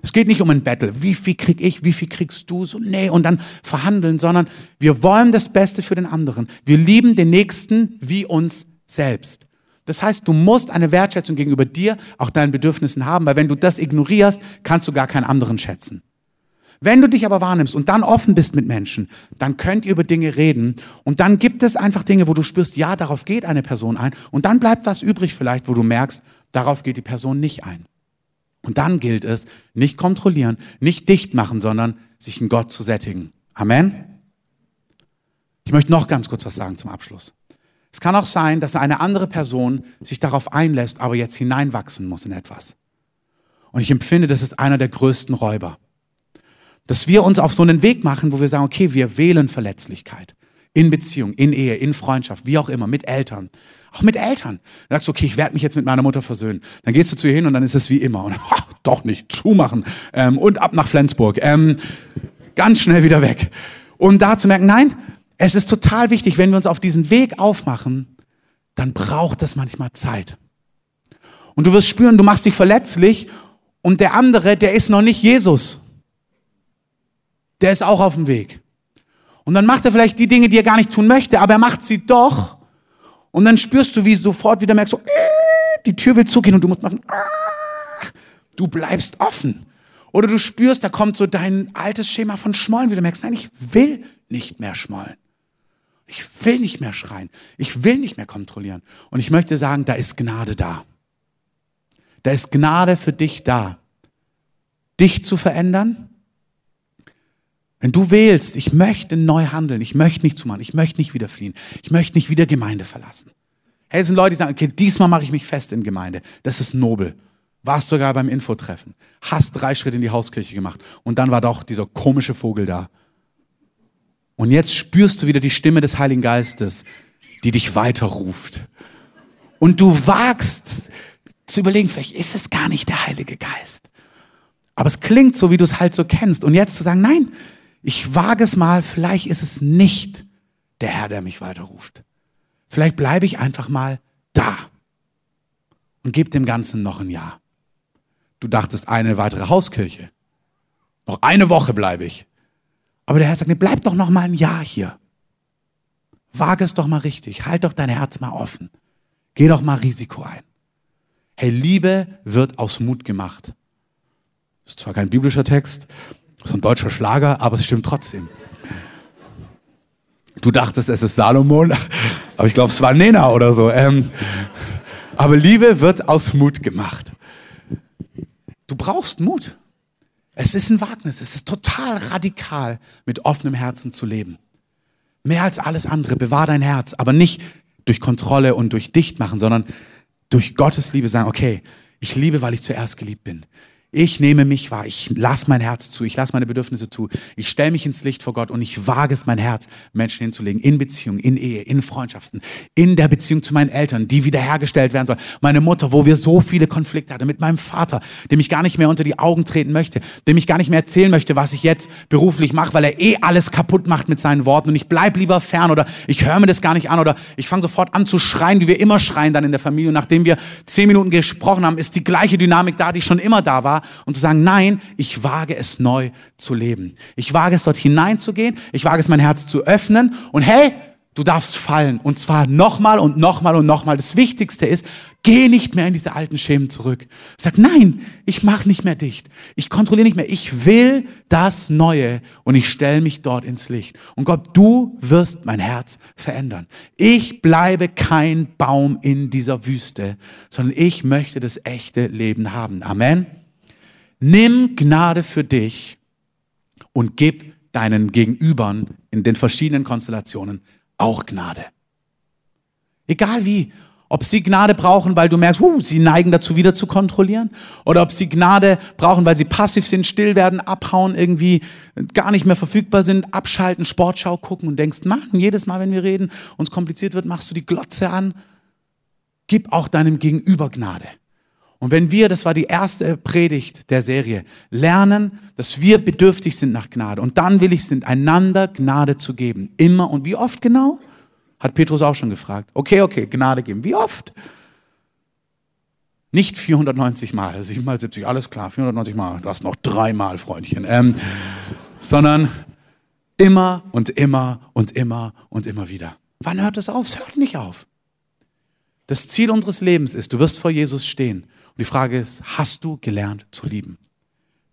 Es geht nicht um ein Battle. Wie viel krieg ich, wie viel kriegst du? So, nee, und dann verhandeln, sondern wir wollen das Beste für den anderen. Wir lieben den Nächsten wie uns selbst. Das heißt, du musst eine Wertschätzung gegenüber dir, auch deinen Bedürfnissen haben, weil wenn du das ignorierst, kannst du gar keinen anderen schätzen. Wenn du dich aber wahrnimmst und dann offen bist mit Menschen, dann könnt ihr über Dinge reden und dann gibt es einfach Dinge, wo du spürst, ja, darauf geht eine Person ein und dann bleibt was übrig vielleicht, wo du merkst, darauf geht die Person nicht ein. Und dann gilt es, nicht kontrollieren, nicht dicht machen, sondern sich in Gott zu sättigen. Amen. Ich möchte noch ganz kurz was sagen zum Abschluss. Es kann auch sein, dass eine andere Person sich darauf einlässt, aber jetzt hineinwachsen muss in etwas. Und ich empfinde, das ist einer der größten Räuber. Dass wir uns auf so einen Weg machen, wo wir sagen, okay, wir wählen Verletzlichkeit. In Beziehung, in Ehe, in Freundschaft, wie auch immer, mit Eltern. Auch mit Eltern. Dann sagst du, okay, ich werde mich jetzt mit meiner Mutter versöhnen. Dann gehst du zu ihr hin und dann ist es wie immer. Und ach, doch nicht, zumachen. Ähm, und ab nach Flensburg. Ähm, ganz schnell wieder weg. Und da zu merken, nein, es ist total wichtig, wenn wir uns auf diesen Weg aufmachen, dann braucht es manchmal Zeit. Und du wirst spüren, du machst dich verletzlich und der andere, der ist noch nicht Jesus der ist auch auf dem Weg. Und dann macht er vielleicht die Dinge, die er gar nicht tun möchte, aber er macht sie doch. Und dann spürst du, wie du sofort wieder merkst, so, äh, die Tür will zugehen und du musst machen, äh, du bleibst offen. Oder du spürst, da kommt so dein altes Schema von Schmollen, wie du merkst, nein, ich will nicht mehr schmollen. Ich will nicht mehr schreien. Ich will nicht mehr kontrollieren. Und ich möchte sagen, da ist Gnade da. Da ist Gnade für dich da, dich zu verändern wenn du wählst, ich möchte neu handeln, ich möchte nicht zumachen, ich möchte nicht wieder fliehen, ich möchte nicht wieder Gemeinde verlassen. Hey, es sind Leute, die sagen, okay, diesmal mache ich mich fest in Gemeinde. Das ist nobel. Warst sogar beim Infotreffen. Hast drei Schritte in die Hauskirche gemacht. Und dann war doch dieser komische Vogel da. Und jetzt spürst du wieder die Stimme des Heiligen Geistes, die dich weiterruft. Und du wagst zu überlegen, vielleicht ist es gar nicht der Heilige Geist. Aber es klingt so, wie du es halt so kennst. Und jetzt zu sagen, nein, ich wage es mal, vielleicht ist es nicht der Herr, der mich weiterruft. Vielleicht bleibe ich einfach mal da und gebe dem Ganzen noch ein Jahr. Du dachtest eine weitere Hauskirche. Noch eine Woche bleibe ich. Aber der Herr sagt, nee, bleib doch noch mal ein Jahr hier. Wage es doch mal richtig. Halt doch dein Herz mal offen. Geh doch mal Risiko ein. Hey, Liebe wird aus Mut gemacht. Ist zwar kein biblischer Text, ist ein deutscher Schlager, aber es stimmt trotzdem. Du dachtest, es ist Salomon, aber ich glaube, es war Nena oder so. Ähm, aber Liebe wird aus Mut gemacht. Du brauchst Mut. Es ist ein Wagnis. Es ist total radikal, mit offenem Herzen zu leben. Mehr als alles andere. Bewahr dein Herz, aber nicht durch Kontrolle und durch Dichtmachen, sondern durch Gottes Liebe sagen, okay, ich liebe, weil ich zuerst geliebt bin. Ich nehme mich wahr, ich lasse mein Herz zu, ich lasse meine Bedürfnisse zu, ich stelle mich ins Licht vor Gott und ich wage es, mein Herz Menschen hinzulegen, in Beziehungen, in Ehe, in Freundschaften, in der Beziehung zu meinen Eltern, die wiederhergestellt werden soll. Meine Mutter, wo wir so viele Konflikte hatten, mit meinem Vater, dem ich gar nicht mehr unter die Augen treten möchte, dem ich gar nicht mehr erzählen möchte, was ich jetzt beruflich mache, weil er eh alles kaputt macht mit seinen Worten und ich bleib lieber fern oder ich höre mir das gar nicht an oder ich fange sofort an zu schreien, wie wir immer schreien dann in der Familie. Und nachdem wir zehn Minuten gesprochen haben, ist die gleiche Dynamik da, die schon immer da war und zu sagen, nein, ich wage es neu zu leben. Ich wage es dort hineinzugehen, ich wage es mein Herz zu öffnen und hey, du darfst fallen und zwar nochmal und nochmal und nochmal. Das Wichtigste ist, geh nicht mehr in diese alten Schemen zurück. Sag, nein, ich mache nicht mehr dicht. Ich kontrolliere nicht mehr. Ich will das Neue und ich stelle mich dort ins Licht. Und Gott, du wirst mein Herz verändern. Ich bleibe kein Baum in dieser Wüste, sondern ich möchte das echte Leben haben. Amen. Nimm Gnade für dich und gib deinen Gegenübern in den verschiedenen Konstellationen auch Gnade. Egal wie. Ob sie Gnade brauchen, weil du merkst, uh, sie neigen dazu, wieder zu kontrollieren. Oder ob sie Gnade brauchen, weil sie passiv sind, still werden, abhauen, irgendwie gar nicht mehr verfügbar sind, abschalten, Sportschau gucken und denkst, Mann, jedes Mal, wenn wir reden, uns kompliziert wird, machst du die Glotze an. Gib auch deinem Gegenüber Gnade. Und wenn wir, das war die erste Predigt der Serie, lernen, dass wir bedürftig sind nach Gnade und dann willig sind, einander Gnade zu geben. Immer und wie oft genau? Hat Petrus auch schon gefragt. Okay, okay, Gnade geben. Wie oft? Nicht 490 Mal, 7 mal 70, alles klar, 490 Mal. Du hast noch dreimal, Freundchen. Ähm, sondern immer und immer und immer und immer wieder. Wann hört es auf? Es hört nicht auf. Das Ziel unseres Lebens ist, du wirst vor Jesus stehen und die Frage ist, hast du gelernt zu lieben?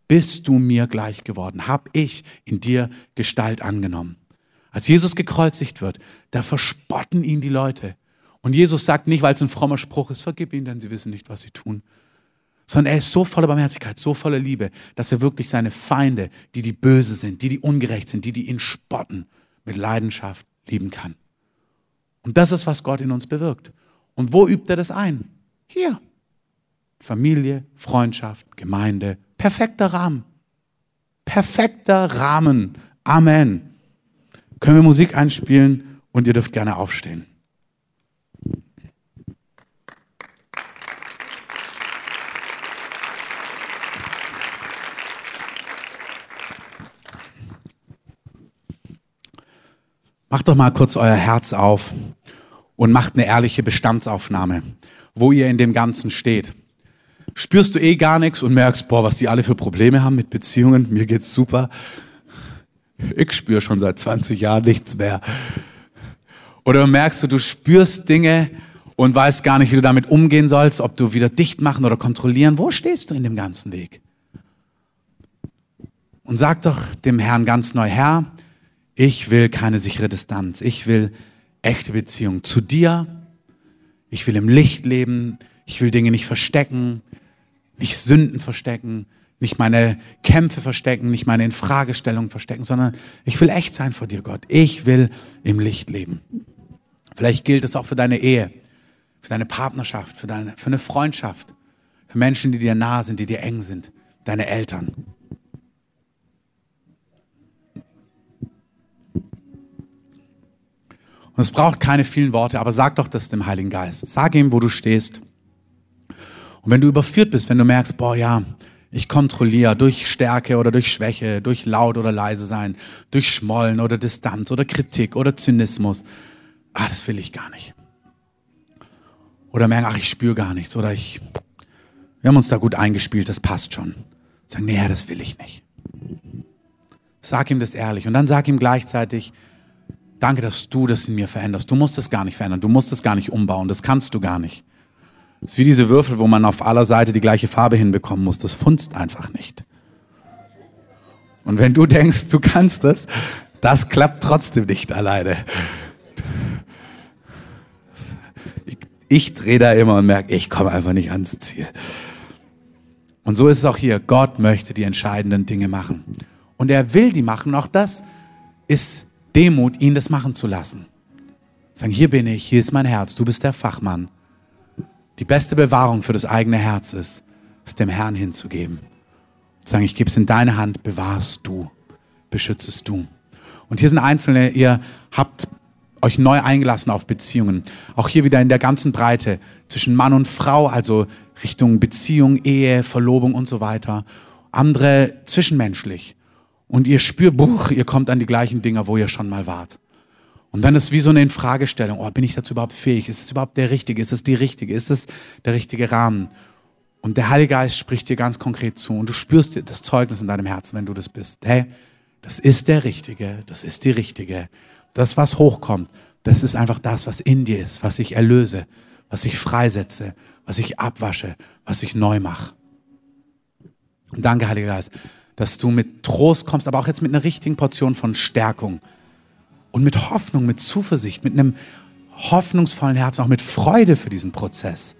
Bist du mir gleich geworden? Hab ich in dir Gestalt angenommen? Als Jesus gekreuzigt wird, da verspotten ihn die Leute. Und Jesus sagt nicht, weil es ein frommer Spruch ist, vergib ihnen, denn sie wissen nicht, was sie tun. Sondern er ist so voller Barmherzigkeit, so voller Liebe, dass er wirklich seine Feinde, die die böse sind, die die ungerecht sind, die die ihn spotten, mit Leidenschaft lieben kann. Und das ist, was Gott in uns bewirkt. Und wo übt er das ein? Hier. Familie, Freundschaft, Gemeinde. Perfekter Rahmen. Perfekter Rahmen. Amen. Können wir Musik einspielen und ihr dürft gerne aufstehen. Macht doch mal kurz euer Herz auf und macht eine ehrliche Bestandsaufnahme, wo ihr in dem Ganzen steht spürst du eh gar nichts und merkst, boah, was die alle für Probleme haben mit Beziehungen, mir geht's super. Ich spüre schon seit 20 Jahren nichts mehr. Oder merkst du, du spürst Dinge und weißt gar nicht, wie du damit umgehen sollst, ob du wieder dicht machen oder kontrollieren. Wo stehst du in dem ganzen Weg? Und sag doch dem Herrn ganz neu, Herr, ich will keine sichere Distanz. Ich will echte Beziehung zu dir. Ich will im Licht leben. Ich will Dinge nicht verstecken nicht Sünden verstecken, nicht meine Kämpfe verstecken, nicht meine Infragestellungen verstecken, sondern ich will echt sein vor dir, Gott. Ich will im Licht leben. Vielleicht gilt es auch für deine Ehe. für deine Partnerschaft, für, deine, für eine Freundschaft, für Menschen, die dir nahe sind, die dir eng sind, deine Eltern. Und es braucht keine vielen Worte, aber sag doch das dem Heiligen Geist. Sag ihm, wo du stehst. Und wenn du überführt bist, wenn du merkst, boah, ja, ich kontrolliere durch Stärke oder durch Schwäche, durch laut oder leise sein, durch Schmollen oder Distanz oder Kritik oder Zynismus. Ah, das will ich gar nicht. Oder merken, ach, ich spüre gar nichts oder ich, wir haben uns da gut eingespielt, das passt schon. Sagen, nee, das will ich nicht. Sag ihm das ehrlich und dann sag ihm gleichzeitig, danke, dass du das in mir veränderst. Du musst es gar nicht verändern, du musst es gar nicht umbauen, das kannst du gar nicht. Das ist wie diese Würfel, wo man auf aller Seite die gleiche Farbe hinbekommen muss. Das funzt einfach nicht. Und wenn du denkst, du kannst das, das klappt trotzdem nicht alleine. Ich, ich drehe da immer und merke, ich komme einfach nicht ans Ziel. Und so ist es auch hier. Gott möchte die entscheidenden Dinge machen. Und er will die machen. Auch das ist Demut, ihn das machen zu lassen. Sagen, hier bin ich, hier ist mein Herz, du bist der Fachmann. Die beste Bewahrung für das eigene Herz ist, es dem Herrn hinzugeben. sagen, ich gebe es in deine Hand, bewahrst du, beschützest du. Und hier sind Einzelne, ihr habt euch neu eingelassen auf Beziehungen. Auch hier wieder in der ganzen Breite zwischen Mann und Frau, also Richtung Beziehung, Ehe, Verlobung und so weiter. Andere zwischenmenschlich. Und ihr spürt, Buch, ihr kommt an die gleichen Dinger, wo ihr schon mal wart. Und dann ist wie so eine Infragestellung, oh, bin ich dazu überhaupt fähig? Ist es überhaupt der Richtige? Ist es die Richtige? Ist es der richtige Rahmen? Und der Heilige Geist spricht dir ganz konkret zu und du spürst das Zeugnis in deinem Herzen, wenn du das bist. Hey, das ist der Richtige, das ist die Richtige. Das, was hochkommt, das ist einfach das, was in dir ist, was ich erlöse, was ich freisetze, was ich abwasche, was ich neu mache. Und danke, Heiliger Geist, dass du mit Trost kommst, aber auch jetzt mit einer richtigen Portion von Stärkung und mit Hoffnung, mit Zuversicht, mit einem hoffnungsvollen Herzen, auch mit Freude für diesen Prozess.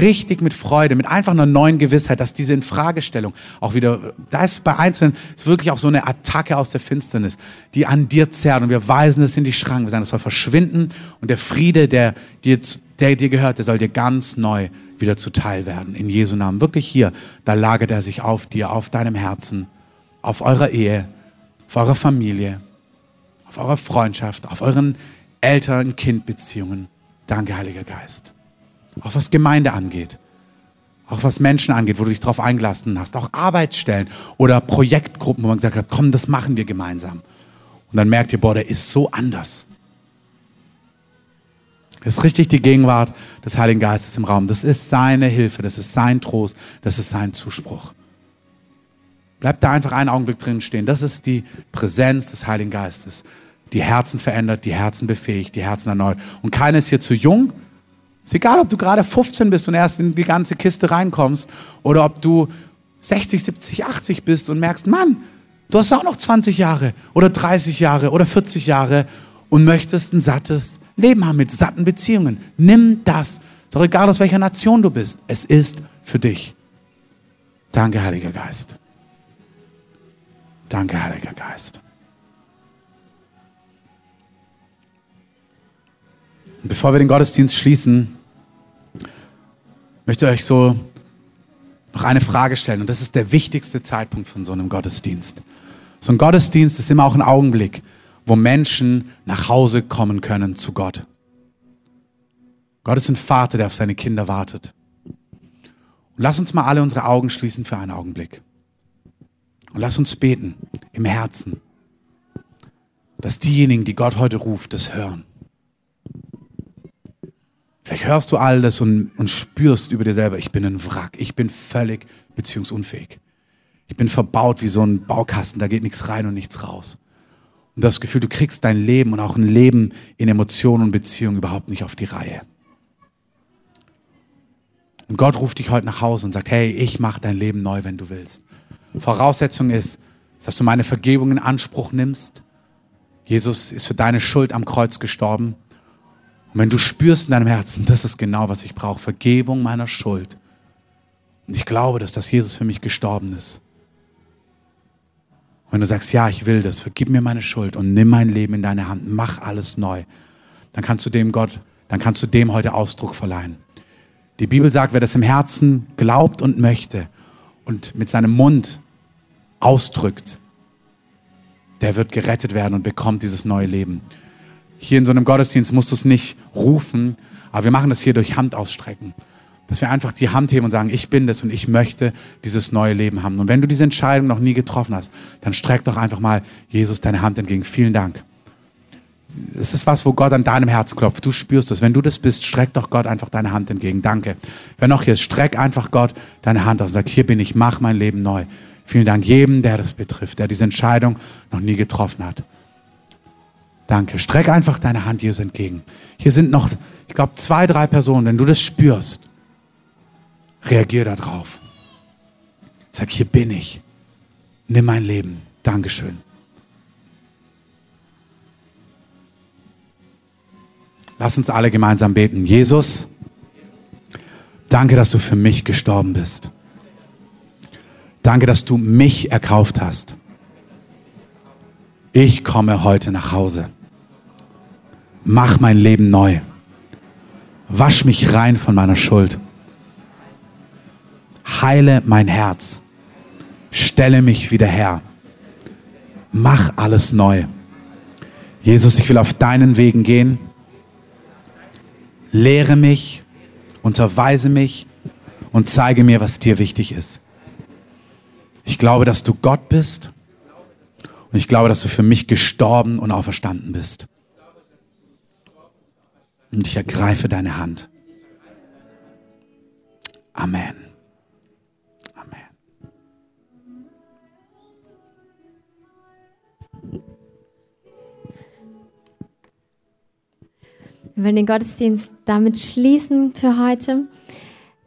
Richtig mit Freude, mit einfach einer neuen Gewissheit, dass diese Infragestellung auch wieder, da ist bei Einzelnen, ist wirklich auch so eine Attacke aus der Finsternis, die an dir zerrt und wir weisen es in die Schranken. Wir sagen, das soll verschwinden und der Friede, der dir, der dir gehört, der soll dir ganz neu wieder zuteil werden. In Jesu Namen. Wirklich hier, da lagert er sich auf dir, auf deinem Herzen, auf eurer Ehe, auf eurer Familie auf eurer Freundschaft, auf euren Eltern-Kind-Beziehungen. Danke, Heiliger Geist. Auch was Gemeinde angeht. Auch was Menschen angeht, wo du dich darauf eingelassen hast. Auch Arbeitsstellen oder Projektgruppen, wo man gesagt hat, komm, das machen wir gemeinsam. Und dann merkt ihr, boah, der ist so anders. Das ist richtig die Gegenwart des Heiligen Geistes im Raum. Das ist seine Hilfe, das ist sein Trost, das ist sein Zuspruch. Bleib da einfach einen Augenblick drin stehen. Das ist die Präsenz des Heiligen Geistes, die Herzen verändert, die Herzen befähigt, die Herzen erneuert. Und keiner ist hier zu jung. Ist egal, ob du gerade 15 bist und erst in die ganze Kiste reinkommst oder ob du 60, 70, 80 bist und merkst, Mann, du hast auch noch 20 Jahre oder 30 Jahre oder 40 Jahre und möchtest ein sattes Leben haben mit satten Beziehungen. Nimm das. Ist auch egal, aus welcher Nation du bist. Es ist für dich. Danke, Heiliger Geist. Danke, Heiliger Geist. Und bevor wir den Gottesdienst schließen, möchte ich euch so noch eine Frage stellen. Und das ist der wichtigste Zeitpunkt von so einem Gottesdienst. So ein Gottesdienst ist immer auch ein Augenblick, wo Menschen nach Hause kommen können zu Gott. Gott ist ein Vater, der auf seine Kinder wartet. Und lass uns mal alle unsere Augen schließen für einen Augenblick. Und lass uns beten im Herzen, dass diejenigen, die Gott heute ruft, das hören. Vielleicht hörst du all das und, und spürst über dir selber, ich bin ein Wrack, ich bin völlig beziehungsunfähig. Ich bin verbaut wie so ein Baukasten, da geht nichts rein und nichts raus. Und das Gefühl, du kriegst dein Leben und auch ein Leben in Emotionen und Beziehungen überhaupt nicht auf die Reihe. Und Gott ruft dich heute nach Hause und sagt, hey, ich mache dein Leben neu, wenn du willst. Voraussetzung ist, dass du meine Vergebung in Anspruch nimmst. Jesus ist für deine Schuld am Kreuz gestorben. Und wenn du spürst in deinem Herzen, das ist genau, was ich brauche, Vergebung meiner Schuld. Und ich glaube, dass das Jesus für mich gestorben ist. Und wenn du sagst, ja, ich will das, vergib mir meine Schuld und nimm mein Leben in deine Hand, mach alles neu, dann kannst du dem Gott dann kannst du dem heute Ausdruck verleihen. Die Bibel sagt, wer das im Herzen glaubt und möchte und mit seinem Mund ausdrückt, der wird gerettet werden und bekommt dieses neue Leben. Hier in so einem Gottesdienst musst du es nicht rufen, aber wir machen das hier durch Handausstrecken. Dass wir einfach die Hand heben und sagen, ich bin das und ich möchte dieses neue Leben haben. Und wenn du diese Entscheidung noch nie getroffen hast, dann streck doch einfach mal Jesus deine Hand entgegen. Vielen Dank. Es ist was, wo Gott an deinem Herzen klopft. Du spürst es. Wenn du das bist, streck doch Gott einfach deine Hand entgegen. Danke. Wer noch hier ist, streck einfach Gott deine Hand aus und sag, hier bin ich, mach mein Leben neu. Vielen Dank jedem, der das betrifft, der diese Entscheidung noch nie getroffen hat. Danke. Streck einfach deine Hand Jesus entgegen. Hier sind noch, ich glaube, zwei, drei Personen. Wenn du das spürst, reagier darauf. Sag, hier bin ich. Nimm mein Leben. Dankeschön. Lass uns alle gemeinsam beten. Jesus, danke, dass du für mich gestorben bist. Danke, dass du mich erkauft hast. Ich komme heute nach Hause. Mach mein Leben neu. Wasch mich rein von meiner Schuld. Heile mein Herz. Stelle mich wieder her. Mach alles neu. Jesus, ich will auf deinen Wegen gehen lehre mich, unterweise mich und zeige mir, was dir wichtig ist. Ich glaube, dass du Gott bist und ich glaube, dass du für mich gestorben und auferstanden bist. Und ich ergreife deine Hand. Amen. Wir wollen den Gottesdienst damit schließen für heute.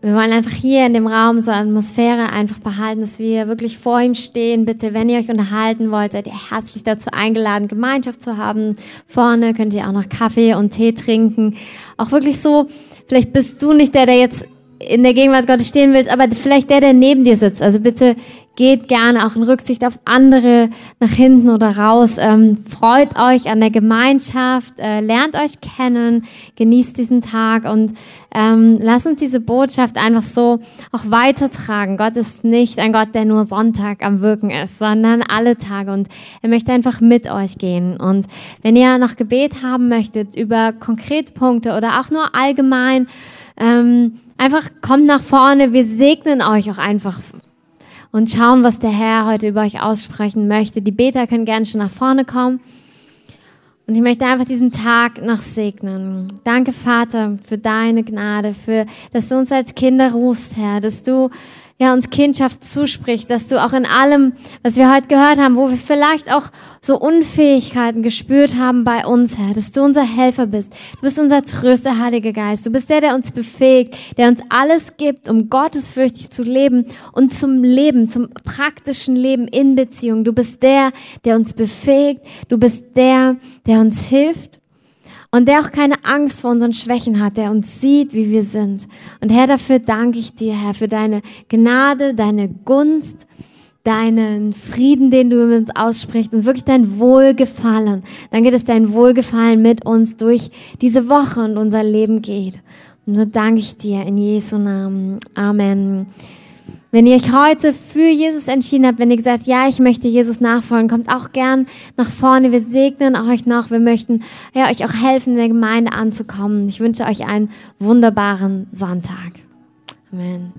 Wir wollen einfach hier in dem Raum so eine Atmosphäre einfach behalten, dass wir wirklich vor ihm stehen. Bitte, wenn ihr euch unterhalten wollt, seid ihr herzlich dazu eingeladen, Gemeinschaft zu haben. Vorne könnt ihr auch noch Kaffee und Tee trinken. Auch wirklich so, vielleicht bist du nicht der, der jetzt in der Gegenwart Gottes stehen willst, aber vielleicht der, der neben dir sitzt. Also bitte geht gerne auch in Rücksicht auf andere nach hinten oder raus. Ähm, freut euch an der Gemeinschaft, äh, lernt euch kennen, genießt diesen Tag und ähm, lasst uns diese Botschaft einfach so auch weitertragen. Gott ist nicht ein Gott, der nur Sonntag am Wirken ist, sondern alle Tage und er möchte einfach mit euch gehen. Und wenn ihr noch Gebet haben möchtet über Konkretpunkte oder auch nur allgemein, ähm, einfach kommt nach vorne. Wir segnen euch auch einfach und schauen, was der Herr heute über euch aussprechen möchte. Die Beter können gerne schon nach vorne kommen. Und ich möchte einfach diesen Tag noch segnen. Danke, Vater, für deine Gnade, für, dass du uns als Kinder rufst, Herr, dass du ja, uns Kindschaft zusprichst, dass du auch in allem, was wir heute gehört haben, wo wir vielleicht auch so Unfähigkeiten gespürt haben bei uns, Herr, dass du unser Helfer bist. Du bist unser Tröster, Heiliger Geist. Du bist der, der uns befähigt, der uns alles gibt, um gottesfürchtig zu leben und zum Leben, zum praktischen Leben in Beziehung. Du bist der, der uns befähigt. Du bist der, der uns hilft und der auch keine Angst vor unseren Schwächen hat, der uns sieht, wie wir sind. Und Herr, dafür danke ich dir, Herr, für deine Gnade, deine Gunst, deinen Frieden, den du mit uns aussprichst und wirklich dein Wohlgefallen. Danke, dass dein Wohlgefallen mit uns durch diese Woche und unser Leben geht. Und so danke ich dir in Jesu Namen. Amen. Wenn ihr euch heute für Jesus entschieden habt, wenn ihr gesagt, ja, ich möchte Jesus nachfolgen, kommt auch gern nach vorne. Wir segnen euch noch. Wir möchten ja, euch auch helfen, in der Gemeinde anzukommen. Ich wünsche euch einen wunderbaren Sonntag. Amen.